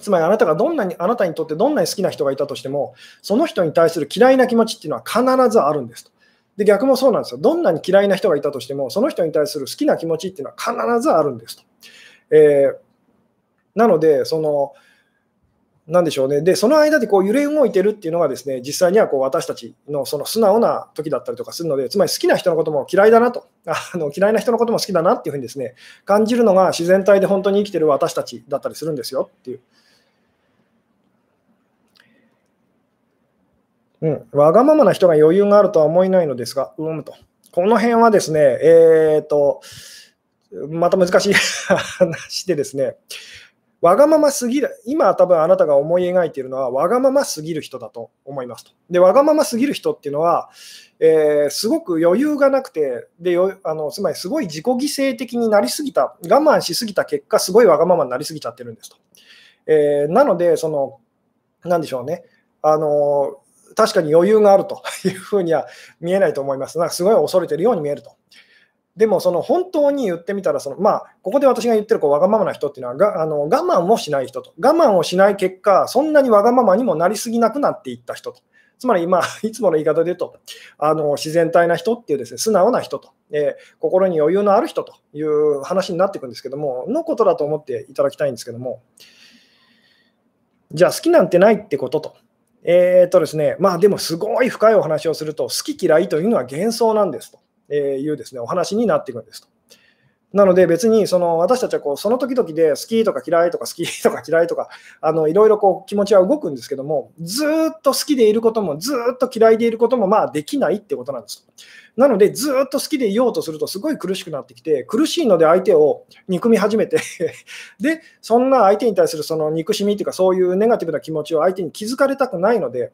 つまりあなたがどんなにあなたにとってどんなに好きな人がいたとしても、その人に対する嫌いな気持ちっていうのは必ずあるんですと。で逆もそうなんですよ。どんなに嫌いな人がいたとしても、その人に対する好きな気持ちっていうのは必ずあるんですと。えー、なので、そのなんでしょうね。で、その間でこう揺れ動いてるっていうのがですね、実際にはこう私たちのその素直な時だったりとかするので、つまり好きな人のことも嫌いだなと、あの嫌いな人のことも好きだなっていうふうにですね、感じるのが自然体で本当に生きてる私たちだったりするんですよっていう。うん、わがままな人が余裕があるとは思えないのですが、うんと。この辺はですね、えっ、と、また難しい話でですね、わがまますぎる、今多分あなたが思い描いているのは、わがまますぎる人だと思いますと。で、わがまますぎる人っていうのは、えー、すごく余裕がなくて、であのつまりすごい自己犠牲的になりすぎた、我慢しすぎた結果、すごいわがままになりすぎちゃってるんですと。えー、なので、その、なんでしょうね。あの確かに余裕があるというふうには見えないと思います。なんかすごい恐れてるように見えると。でも、その本当に言ってみたら、そのまあ、ここで私が言ってるこうわがままな人っていうのはがあの、我慢をしない人と、我慢をしない結果、そんなにわがままにもなりすぎなくなっていった人と、つまり今、いつもの言い方で言うと、あの自然体な人っていうですね、素直な人と、えー、心に余裕のある人という話になっていくんですけども、のことだと思っていただきたいんですけども、じゃあ好きなんてないってことと。えー、とですね、まあでもすごい深いお話をすると、好き嫌いというのは幻想なんですと。えいうですねお話になっていくんですと。なので別にその私たちはこうその時々で好きとか嫌いとか好きとか嫌いとかあのいろいろこう気持ちは動くんですけどもずっと好きでいることもずっと嫌いでいることもまあできないってことなんです。なのでずっと好きでいようとするとすごい苦しくなってきて苦しいので相手を憎み始めて でそんな相手に対するその憎しみというかそういうネガティブな気持ちを相手に気づかれたくないので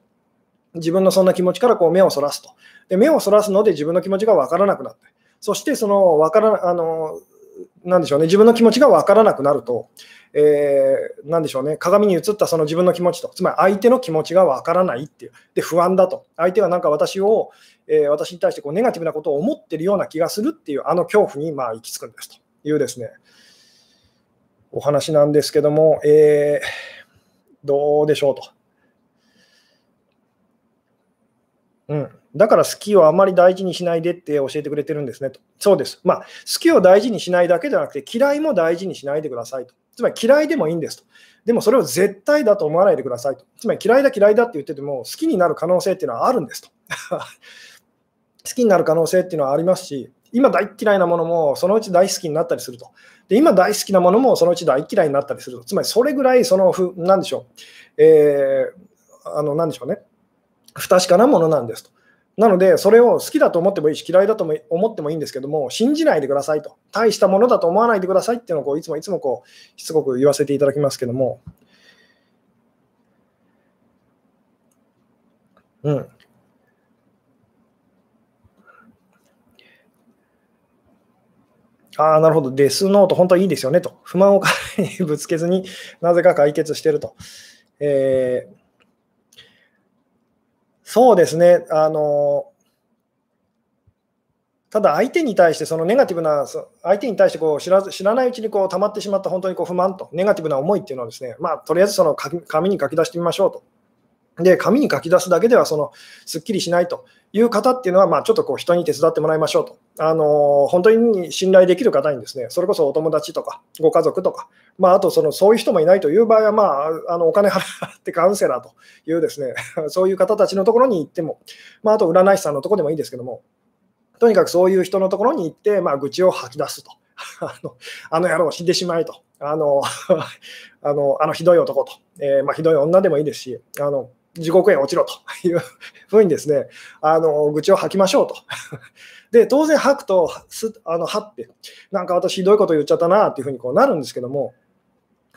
自分のそんな気持ちからこう目をそらすと。で目をそらすので自分の気持ちが分からなくなって、そしてその分からあのなんでしょうね、自分の気持ちが分からなくなると、えー、なんでしょうね、鏡に映ったその自分の気持ちと、つまり相手の気持ちが分からないっていう、で不安だと、相手はなんか私を、えー、私に対してこうネガティブなことを思ってるような気がするっていう、あの恐怖にまあ行き着くんですと。いうですね、お話なんですけども、えー、どうでしょうと。うん、だから好きをあまり大事にしないでって教えてくれてるんですねと。そうです。まあ、好きを大事にしないだけじゃなくて、嫌いも大事にしないでくださいと。つまり嫌いでもいいんですと。でもそれを絶対だと思わないでくださいと。つまり嫌いだ嫌いだって言ってても、好きになる可能性っていうのはあるんですと。好きになる可能性っていうのはありますし、今大嫌いなものもそのうち大好きになったりすると。で今大好きなものもそのうち大嫌いになったりすると。つまりそれぐらい、そのふ、なんでしょう。えー、あの、なんでしょうね。不確かなものなんですと。なので、それを好きだと思ってもいいし、嫌いだと思ってもいいんですけども、信じないでくださいと。大したものだと思わないでくださいっていうのをこういつもいつもこうしつこく言わせていただきますけども。うん。ああ、なるほど。デスノート、本当はいいですよねと。不満を彼にぶつけずになぜか解決してると。えーそうですね。あのただ相手に対してそのネガティブな、相手に対してこう知ら知らないうちにこう溜まってしまった本当にこう不満と、ネガティブな思いっていうのはですね、まあ、とりあえずその紙に書き出してみましょうと。で、紙に書き出すだけではそのすっきりしないという方っていうのは、まあ、ちょっとこう人に手伝ってもらいましょうと。あの本当に信頼できる方にですね、それこそお友達とかご家族とか、まあ、あとそのそういう人もいないという場合は、まあ、あのお金払ってカウンセラーというですね、そういう方たちのところに行っても、まあ、あと占い師さんのところでもいいですけども、とにかくそういう人のところに行って、まあ、愚痴を吐き出すと。あのあの野郎死んでしまえと。あの あのあのひどい男と、えー、まあ、ひどい女でもいいですし、あの地獄へ落ちろというふうにですね、あの愚痴を吐きましょうと。で、当然吐くと、すあの吐って、なんか私ひどいこと言っちゃったなっていうふうにこうなるんですけども、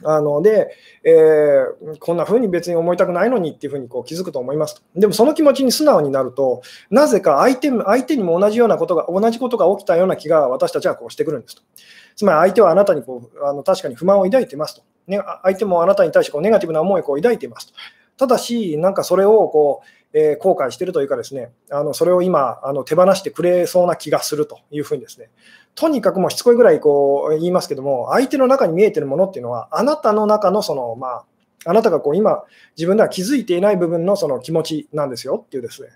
あので、えー、こんな風に別に思いたくないのにっていうふうにこう気づくと思いますと。でもその気持ちに素直になると、なぜか相手相手にも同じようなことが、同じことが起きたような気が私たちはこうしてくるんですと。つまり相手はあなたにこうあの確かに不満を抱いてますと。ね、相手もあなたに対してこうネガティブな思いをこう抱いていますと。ただし、なんかそれをこう、えー、後悔してるというかですね、あのそれを今あの手放してくれそうな気がするというふうにですね、とにかくもうしつこいぐらいこう言いますけども、相手の中に見えてるものっていうのは、あなたの中のその、まあ、あなたがこう今、自分では気づいていない部分のその気持ちなんですよっていうですね。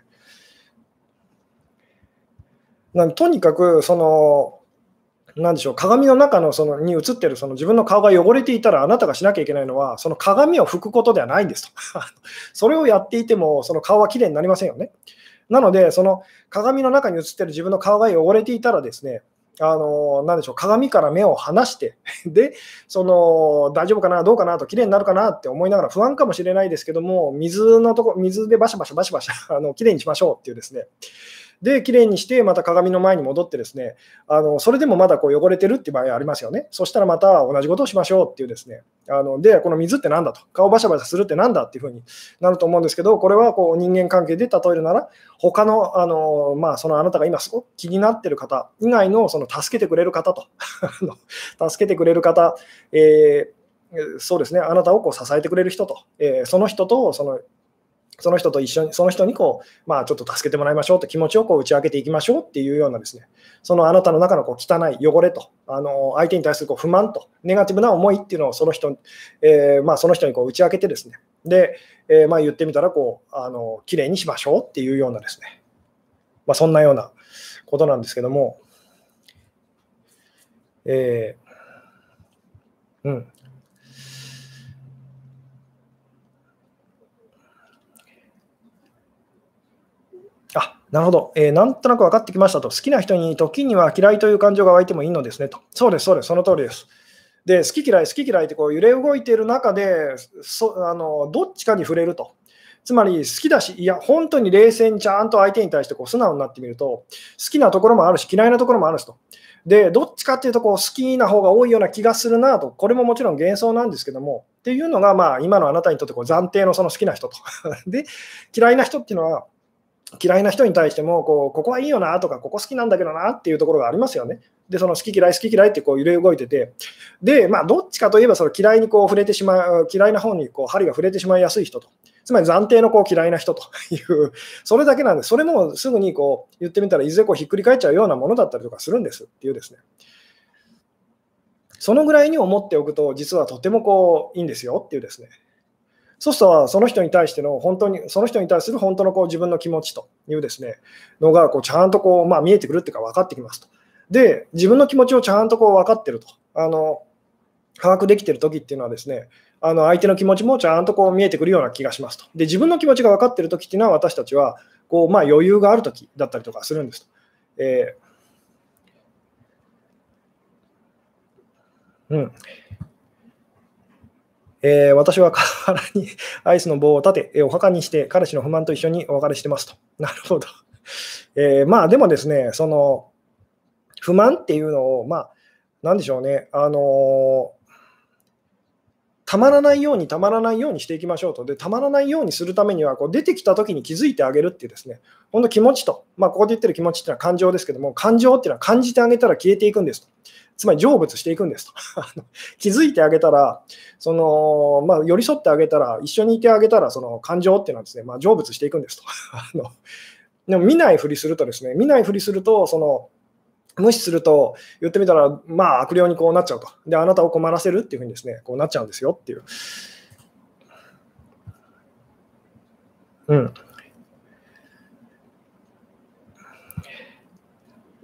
なんとにかくそのなんでしょう、鏡の中のそのに映ってるその自分の顔が汚れていたら、あなたがしなきゃいけないのは、その鏡を拭くことではないんですと。それをやっていても、その顔はきれいになりませんよね。なので、その鏡の中に映ってる自分の顔が汚れていたらですね、あのなでしょう鏡から目を離して、でその大丈夫かな、どうかなと、きれいになるかなって思いながら、不安かもしれないですけども、水のとこ水でバシャバシャバシャバシャあのきれいにしましょうっていうですね、で、きれいにして、また鏡の前に戻ってですね、あのそれでもまだこう汚れてるって場合ありますよね。そしたらまた同じことをしましょうっていうですね、あので、この水ってなんだと、顔バシャバシャするってなんだっていうふうになると思うんですけど、これはこう人間関係で例えるなら、他の、あのまあ、そのあなたが今すごく気になってる方以外のその助けてくれる方と、助けてくれる方、えー、そうですね、あなたをこう支えてくれる人と、えー、その人とそのその人と一緒に、その人にこう、まあ、ちょっと助けてもらいましょうと気持ちをこう打ち明けていきましょうっていうようなですね、そのあなたの中のこう汚い汚れと、あの相手に対するこう不満と、ネガティブな思いっていうのをその人,、えー、まあ、その人にこう打ち明けてですね、で、えー、まあ言ってみたらこう、あの綺麗にしましょうっていうようなですね、まあ、そんなようなことなんですけども、えー、うん。なるほど、えー、なんとなく分かってきましたと、好きな人に時には嫌いという感情が湧いてもいいのですねと。そうです、そうです、その通りです。で、好き嫌い、好き嫌いってこう揺れ動いている中でそあの、どっちかに触れると。つまり好きだし、いや、本当に冷静にちゃんと相手に対してこう素直になってみると、好きなところもあるし、嫌いなところもあるしと。で、どっちかっていうとこう好きな方が多いような気がするなと、これももちろん幻想なんですけども、っていうのが、まあ、今のあなたにとってこう暫定のその好きな人と。で、嫌いな人っていうのは、嫌いな人に対してもこう、ここはいいよなとか、ここ好きなんだけどなっていうところがありますよね。で、その好き嫌い、好き嫌いってこう揺れ動いてて、で、まあ、どっちかといえばその嫌いにこう触れてしまう、嫌いな方にこう針が触れてしまいやすい人と、つまり暫定のこう嫌いな人という、それだけなんです。それもすぐにこう言ってみたらいずれこうひっくり返っちゃうようなものだったりとかするんですっていうですね。そのぐらいに思っておくと、実はとてもこういいんですよっていうですね。そうすると、その人に対しての本当に、その人に対する本当のこう自分の気持ちというですね、のがこうちゃんとこう、まあ、見えてくるっていうか分かってきますと。で、自分の気持ちをちゃんとこう分かってると。あの把握できてる時っていうのはですね、あの相手の気持ちもちゃんとこう見えてくるような気がしますと。で、自分の気持ちが分かってる時っていうのは私たちはこう、まあ、余裕がある時だったりとかするんですと。えー、うん。えー、私は体に アイスの棒を立て、お墓にして、彼氏の不満と一緒にお別れしてますと。なるほど。えー、まあでもですね、その不満っていうのを、まあ、なんでしょうね、あのー、たまらないようにたまらないようにしていきましょうと。で、たまらないようにするためには、こう出てきたときに気づいてあげるっていうですね、ほんと気持ちと、まあ、ここで言ってる気持ちっていうのは感情ですけども、感情っていうのは感じてあげたら消えていくんですと。つまり成仏していくんですと。気づいてあげたら、そのまあ、寄り添ってあげたら、一緒にいてあげたら、その感情っていうのはですね、まあ、成仏していくんですと。あのでも見ないふりするとですね、見ないふりすると、その無視すると、言ってみたら、まあ悪霊にこうなっちゃうと。で、あなたを困らせるっていうふうにですね、こうなっちゃうんですよっていう。うん。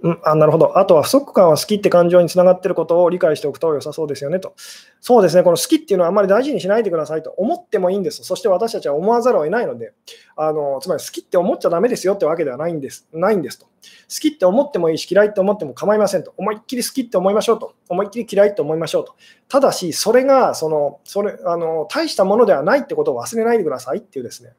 うん、あなるほど。あとは不足感は好きって感情につながっていることを理解しておくと良さそうですよねと。そうですね、この好きっていうのはあまり大事にしないでくださいと思ってもいいんです。そして私たちは思わざるを得ないので、あのつまり好きって思っちゃだめですよってわけではないんですないんですと。好きって思ってもいいし、嫌いって思っても構いませんと。思いっきり好きって思いましょうと。思いっきり嫌いって思いましょうと。ただし、それがそのそれあの大したものではないってことを忘れないでくださいっていうですね。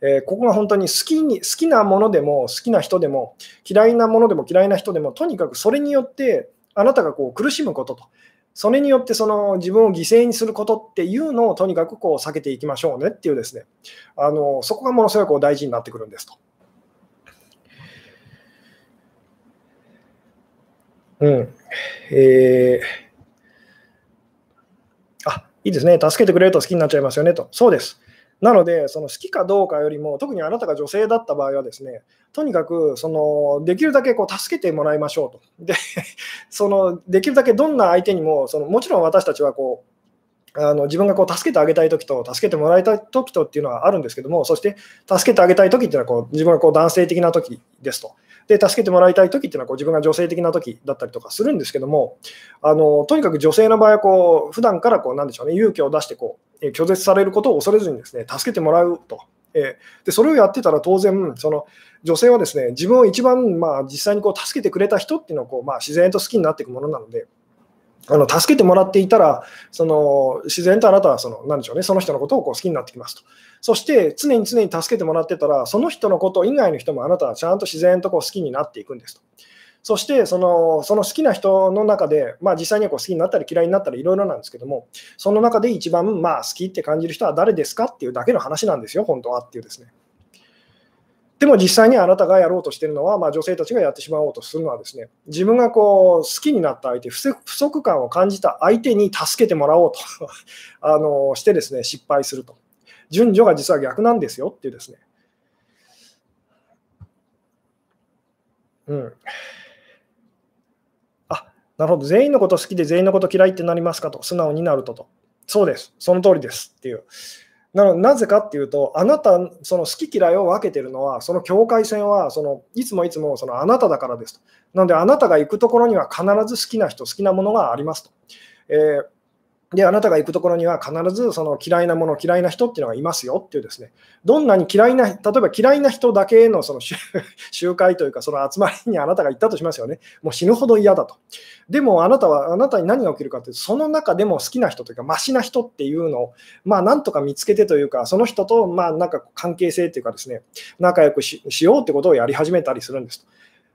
えー、ここが本当に好きに好きなものでも好きな人でも嫌いなものでも嫌いな人でもとにかくそれによってあなたがこう苦しむこととそれによってその自分を犠牲にすることっていうのをとにかくこう避けていきましょうねっていうですねあのそこがものすごく大事になってくるんですと。うん。えー、あ、いいですね。助けてくれると好きになっちゃいますよねと。そうです。なので、その好きかどうかよりも、特にあなたが女性だった場合はですね、とにかくそのできるだけこう助けてもらいましょうと。で、そのできるだけどんな相手にも、そのもちろん私たちはこうあの自分がこう助けてあげたいときと、助けてもらいたいときとっていうのはあるんですけども、そして助けてあげたいときっていうのはこう自分がこう男性的なときですと。で、助けてもらいたいときっていうのはこう自分が女性的なときだったりとかするんですけども、あのとにかく女性の場合はこう普段からこうなんでしょうね、勇気を出してこう拒絶されることを恐れずにですね助けてもらうと。えでそれをやってたら当然、その女性はですね自分を一番、まあ、実際にこう助けてくれた人っていうのをこう、まあ、自然と好きになっていくものなので、あの助けてもらっていたら、その自然とあなたはそのなんでしょう、ね、その人のことをこう好きになってきますと。そして常に常に助けてもらってたら、その人のこと以外の人もあなたはちゃんと自然とこう好きになっていくんですと。そしてそのその好きな人の中で、まあ、実際にはこう好きになったり嫌いになったりいろいろなんですけども、その中で一番まあ好きって感じる人は誰ですかっていうだけの話なんですよ、本当はっていうですね。でも実際にあなたがやろうとしているのは、まあ、女性たちがやってしまおうとするのはですね、自分がこう好きになった相手、不足感を感じた相手に助けてもらおうと あのしてですね、失敗すると。順序が実は逆なんですよっていうですね。うん。なるほど。全員のこと好きで全員のこと嫌いってなりますかと。素直になるとと。そうです。その通りですっていう。なのなぜかっていうと、あなた、その好き嫌いを分けてるのは、その境界線はそのいつもいつもそのあなただからですと。なので、あなたが行くところには必ず好きな人、好きなものがありますと。えーで、あなたが行くところには必ずその嫌いなもの、嫌いな人っていうのがいますよっていうですね、どんなに嫌いな、例えば嫌いな人だけのその 集会というか、その集まりにあなたが行ったとしますよね。もう死ぬほど嫌だと。でもあなたは、あなたに何が起きるかというと、その中でも好きな人というか、マシな人っていうのを、まあなんとか見つけてというか、その人とまあなんか関係性というかですね、仲良くしようってことをやり始めたりするんですと。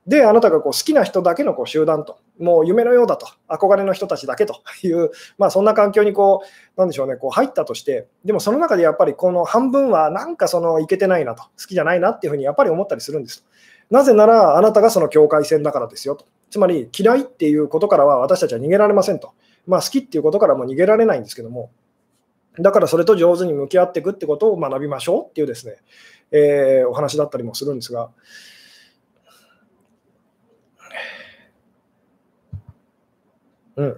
で、あなたがこう好きな人だけのこう集団と、もう夢のようだと、憧れの人たちだけという、まあ、そんな環境にこう、なんでしょうね、こう入ったとして、でもその中でやっぱりこの半分はなんかそのいけてないなと、好きじゃないなっていうふうにやっぱり思ったりするんです。なぜなら、あなたがその境界線だからですよと。つまり、嫌いっていうことからは私たちは逃げられませんと。まあ、好きっていうことからも逃げられないんですけども、だからそれと上手に向き合っていくってことを学びましょうっていうですね、えー、お話だったりもするんですが、うん。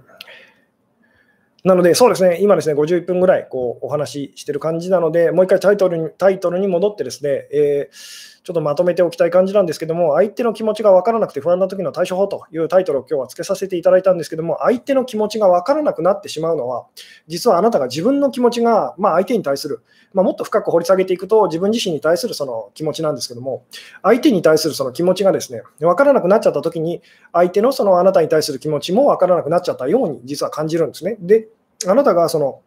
なので、そうですね、今ですね、51分ぐらいこうお話ししてる感じなので、もう一回タイトルにタイトルに戻ってですね、えー、ちょっとまとめておきたい感じなんですけども、相手の気持ちが分からなくて不安な時の対処法というタイトルを今日は付けさせていただいたんですけども、相手の気持ちが分からなくなってしまうのは、実はあなたが自分の気持ちが、まあ、相手に対する、まあ、もっと深く掘り下げていくと、自分自身に対するその気持ちなんですけども、相手に対するその気持ちがですね、分からなくなっちゃった時に、相手のそのあなたに対する気持ちも分からなくなっちゃったように実は感じるんですね。であなたがその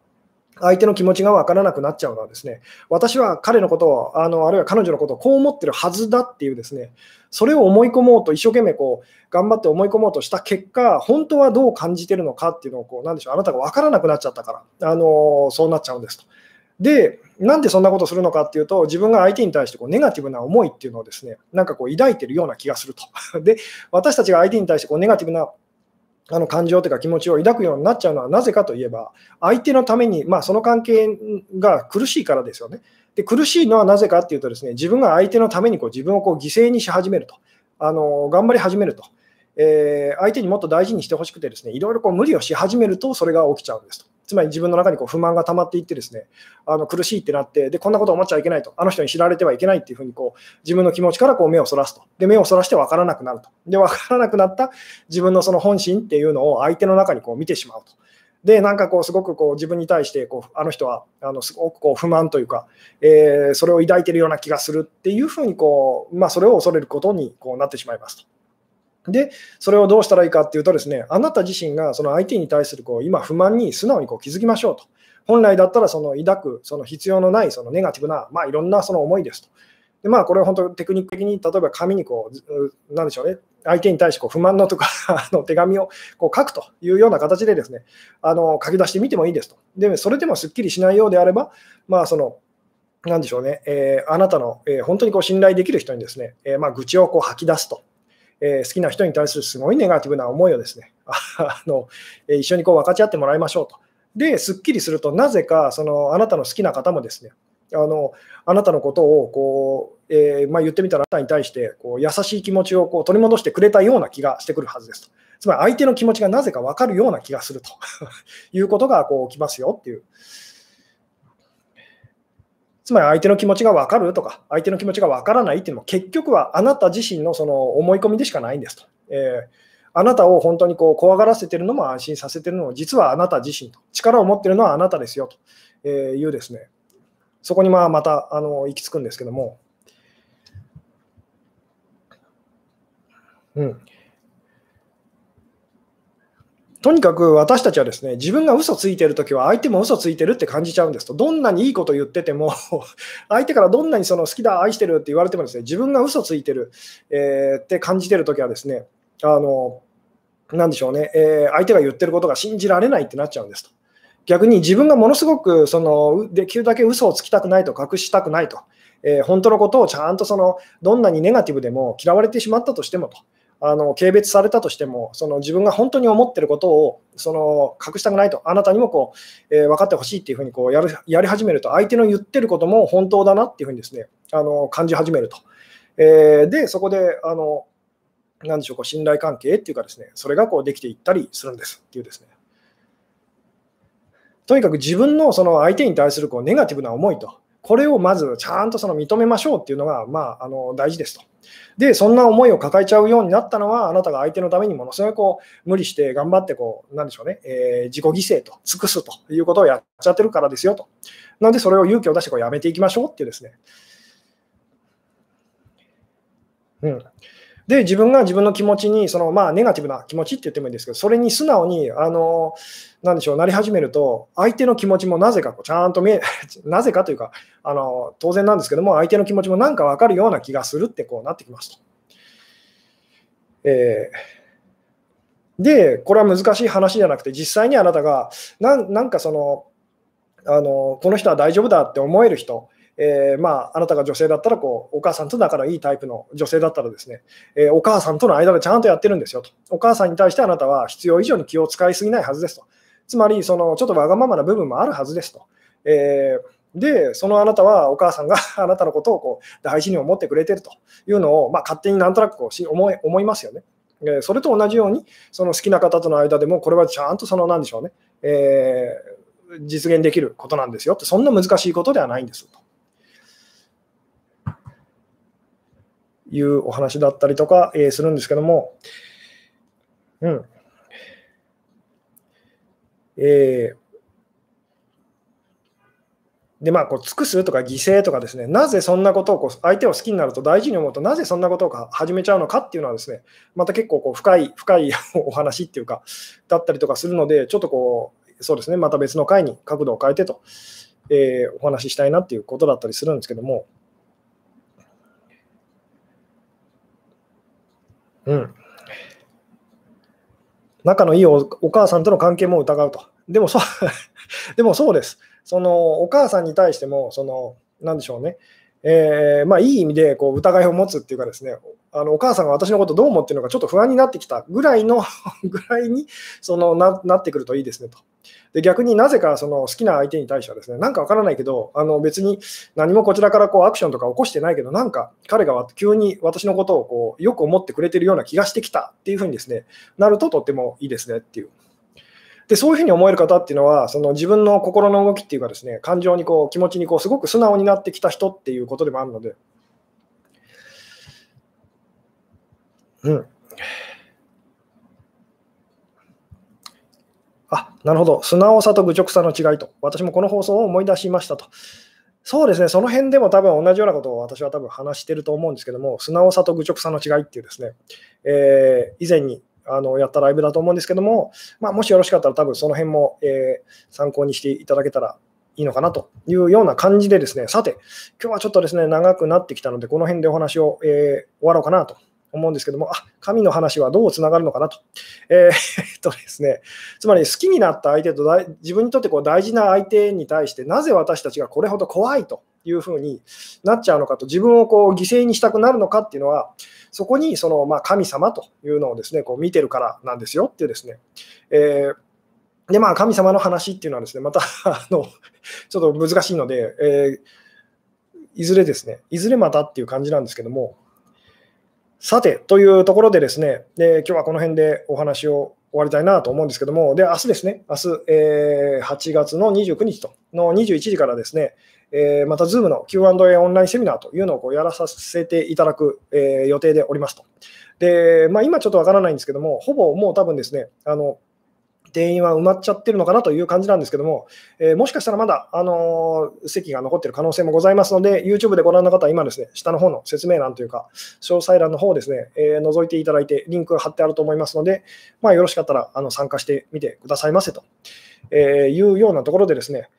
相手の気持ちが分からなくなっちゃうのはですね、私は彼のことを、あのあるいは彼女のことをこう思ってるはずだっていうですね、それを思い込もうと、一生懸命こう頑張って思い込もうとした結果、本当はどう感じてるのかっていうのをこう、なんでしょう、あなたが分からなくなっちゃったから、あのそうなっちゃうんですと。で、なんでそんなことするのかっていうと、自分が相手に対してこうネガティブな思いっていうのをですね、なんかこう抱いてるような気がすると。で、私たちが相手に対してこうネガティブなあの感情というか気持ちを抱くようになっちゃうのはなぜかといえば、相手のために、まあ、その関係が苦しいからですよね。で苦しいのはなぜかっていうとですね、自分が相手のためにこう自分をこう犠牲にし始めると、あの頑張り始めると。えー、相手にもっと大事にしてほしくてですね、いろいろこう無理をし始めると、それが起きちゃうんですと。つまり自分の中にこう不満が溜まっていってですね、あの苦しいってなって、で、こんなこと思っちゃいけないと、あの人に知られてはいけないっていうふうにこう自分の気持ちからこう目をそらすと。で、目をそらして分からなくなると。で、分からなくなった自分のその本心っていうのを相手の中にこう見てしまうと。で、なんかこう、すごくこう自分に対してこう、あの人はあのすごくこう不満というか、えー、それを抱いているような気がするっていうふうにこう、まあ、それを恐れることにこうなってしまいますと。で、それをどうしたらいいかっていうとですね、あなた自身がその相手に対するこう今不満に素直にこう気づきましょうと。本来だったらその抱くその必要のないそのネガティブな、まあ、いろんなその思いですと。でまあ、これは本当テクニック的に例えば紙にこう、なんでしょうね、相手に対してこう不満のとか の手紙をこう書くというような形でですね、あの書き出してみてもいいですと。で、それでもすっきりしないようであれば、まあ、そのなんでしょうね、えー、あなたの、えー、本当にこう信頼できる人にですね、えー、まあ、愚痴をこう吐き出すと。えー、好きな人に対するすごいネガティブな思いをですね、あの一緒にこう分かち合ってもらいましょうと。で、すっきりすると、なぜかそのあなたの好きな方もですね、あのあなたのことをこう、えー、まあ、言ってみたら、あなたに対してこう優しい気持ちをこう取り戻してくれたような気がしてくるはずですと。つまり相手の気持ちがなぜか分かるような気がすると いうことがこう起きますよっていう。つまり相手の気持ちが分かるとか、相手の気持ちが分からないっていうのも、結局はあなた自身のその思い込みでしかないんですと。えー、あなたを本当にこう怖がらせてるのも安心させてるのも、実はあなた自身と。力を持ってるのはあなたですよというですね、そこにまあまたあの行き着くんですけども。うんとにかく私たちはですね、自分が嘘ついてるときは相手も嘘ついてるって感じちゃうんですと。どんなにいいこと言ってても 相手からどんなにその好きだ、愛してるって言われてもですね、自分が嘘ついてる、えー、って感じてるときはですね、あの、なんでしょうね、えー、相手が言ってることが信じられないってなっちゃうんですと。逆に自分がものすごくそのできるだけ嘘をつきたくないと隠したくないと、えー、本当のことをちゃんとそのどんなにネガティブでも嫌われてしまったとしてもと。あの軽蔑されたとしても、その自分が本当に思ってることをその隠したくないと、あなたにもこう、えー、分かってほしいっていうふうにこうやるやり始めると、相手の言ってることも本当だなっていうふうにですねあの感じ始めると。えー、で、そこで、あのなんでしょう、こう信頼関係っていうかですね、それがこうできていったりするんですっていうですね。とにかく自分のその相手に対するこうネガティブな思いと、これをまずちゃんとその認めましょうっていうのが、まあ、あの大事ですと。で、そんな思いを抱えちゃうようになったのは、あなたが相手のためにものすごいこう無理して頑張ってこう、なんでしょうね、えー、自己犠牲と尽くすということをやっちゃってるからですよと。なので、それを勇気を出してこうやめていきましょうっていうですね。うん、で、自分が自分の気持ちに、そのまあネガティブな気持ちって言ってもいいんですけど、それに素直に、あの、なでしょう、なり始めると、相手の気持ちもなぜかこうちゃんと見え、なぜかというか、あの当然なんですけども、相手の気持ちもなんか分かるような気がするってこうなってきますと。えー、で、これは難しい話じゃなくて、実際にあなたがな、なんかその、あのこの人は大丈夫だって思える人、えー、まあ、あなたが女性だったらこう、お母さんと仲のいいタイプの女性だったらですね、えー、お母さんとの間でちゃんとやってるんですよと。お母さんに対してあなたは必要以上に気を使いすぎないはずですと。つまり、そのちょっとわがままな部分もあるはずですと。えー、で、そのあなたはお母さんが あなたのことをこう大事に思ってくれてるというのを、まあ、勝手になんとなくこう思い思いますよね。えそれと同じように、その好きな方との間でも、これはちゃんとその、なんでしょうね、えー、実現できることなんですよって、そんな難しいことではないんですと。いうお話だったりとか、えー、するんですけども、うん。えー、で、まあ、こう尽くすとか犠牲とかですね、なぜそんなことをこう相手を好きになると大事に思うと、なぜそんなことを始めちゃうのかっていうのはですね、また結構こう深い、深い お話っていうか、だったりとかするので、ちょっとこう、そうですね、また別の回に角度を変えてと、えー、お話ししたいなっていうことだったりするんですけども、うん。仲のいいお母さんとの関係も疑うと。でもそう でもそうです。そのお母さんに対しても、その、なんでしょうね。えー、まあ、いい意味でこう疑いを持つっていうかですね、あのお母さんが私のことどう思ってるのかちょっと不安になってきたぐらいの ぐらいにそのななってくるといいですねと。で逆になぜかその好きな相手に対してはですね、なんかわからないけど、あの別に何もこちらからこうアクションとか起こしてないけど、なんか彼が急に私のことをこうよく思ってくれてるような気がしてきたっていうふうにですね、なるととってもいいですねっていう。でそういうふうに思える方っていうのは、その自分の心の動きっていうかですね、感情にこう気持ちにこうすごく素直になってきた人っていうことでもあるので、うん。あ、なるほど。素直さと愚直さの違いと。私もこの放送を思い出しましたと。そうですね、その辺でも多分同じようなことを私は多分話してると思うんですけども、素直さと愚直さの違いっていうですね、えー、以前にあのやったライブだと思うんですけども、まあ、もしよろしかったら多分その辺も、えー、参考にしていただけたらいいのかなというような感じでですね、さて、今日はちょっとですね、長くなってきたので、この辺でお話を、えー、終わろうかなと思うんですけども、あ神の話はどうつながるのかなと。えー、とですね、つまり好きになった相手と自分にとってこう大事な相手に対して、なぜ私たちがこれほど怖いというふうになっちゃうのかと、自分をこう犠牲にしたくなるのかっていうのは、そこにそのまあ神様というのをですねこう見てるからなんですよっていうですね。えーでまあ、神様の話っていうのはですね、またあのちょっと難しいので、えー、いずれですね、いずれまたっていう感じなんですけども、さて、というところでですね、で今日はこの辺でお話を終わりたいなと思うんですけども、で、明日ですね、明日、えー、8月の29日との21時からですね、えー、また Zoom の Q&A オンラインセミナーというのをこうやらさせていただく、えー、予定でおりますと。で、まあ、今ちょっとわからないんですけども、ほぼもう多分ですね、あの定員は埋まっちゃってるのかなという感じなんですけども、えー、もしかしたらまだ、あのー、席が残ってる可能性もございますので、YouTube でご覧の方は今ですね、下の方の説明欄というか、詳細欄の方をですね、えー、覗いていただいて、リンクが貼ってあると思いますので、まあ、よろしかったらあの参加してみてくださいませと、えいうようなところでですね、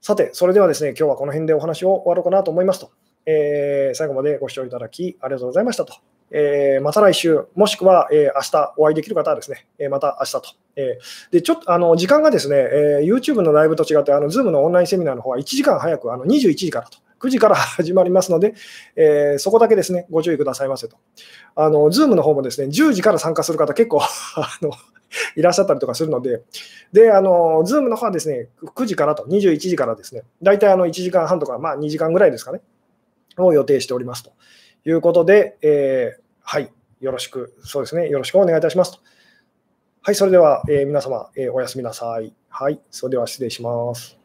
さて、それではですね、今日はこの辺でお話を終わろうかなと思いますと、え最後までご視聴いただきありがとうございましたと。えー、また来週、もしくは、えー、明日お会いできる方はですね、えー、また明日と。えー、で、ちょっと、あの、時間がですね、えー、YouTube のライブと違って、あの、Zoom のオンラインセミナーの方は1時間早く、あの、21時からと。9時から 始まりますので、えー、そこだけですね、ご注意くださいませと。あの、Zoom の方もですね、10時から参加する方結構 あの、いらっしゃったりとかするので、で、あの、Zoom の方はですね、9時からと、21時からですね、大体あの1時間半とか、まあ2時間ぐらいですかね、を予定しておりますと。いうことで、えー、はい、よろしく、そうですね、よろしくお願いいたしますと。はい、それでは、えー、皆様、えー、おやすみなさい。はい、それでは失礼します。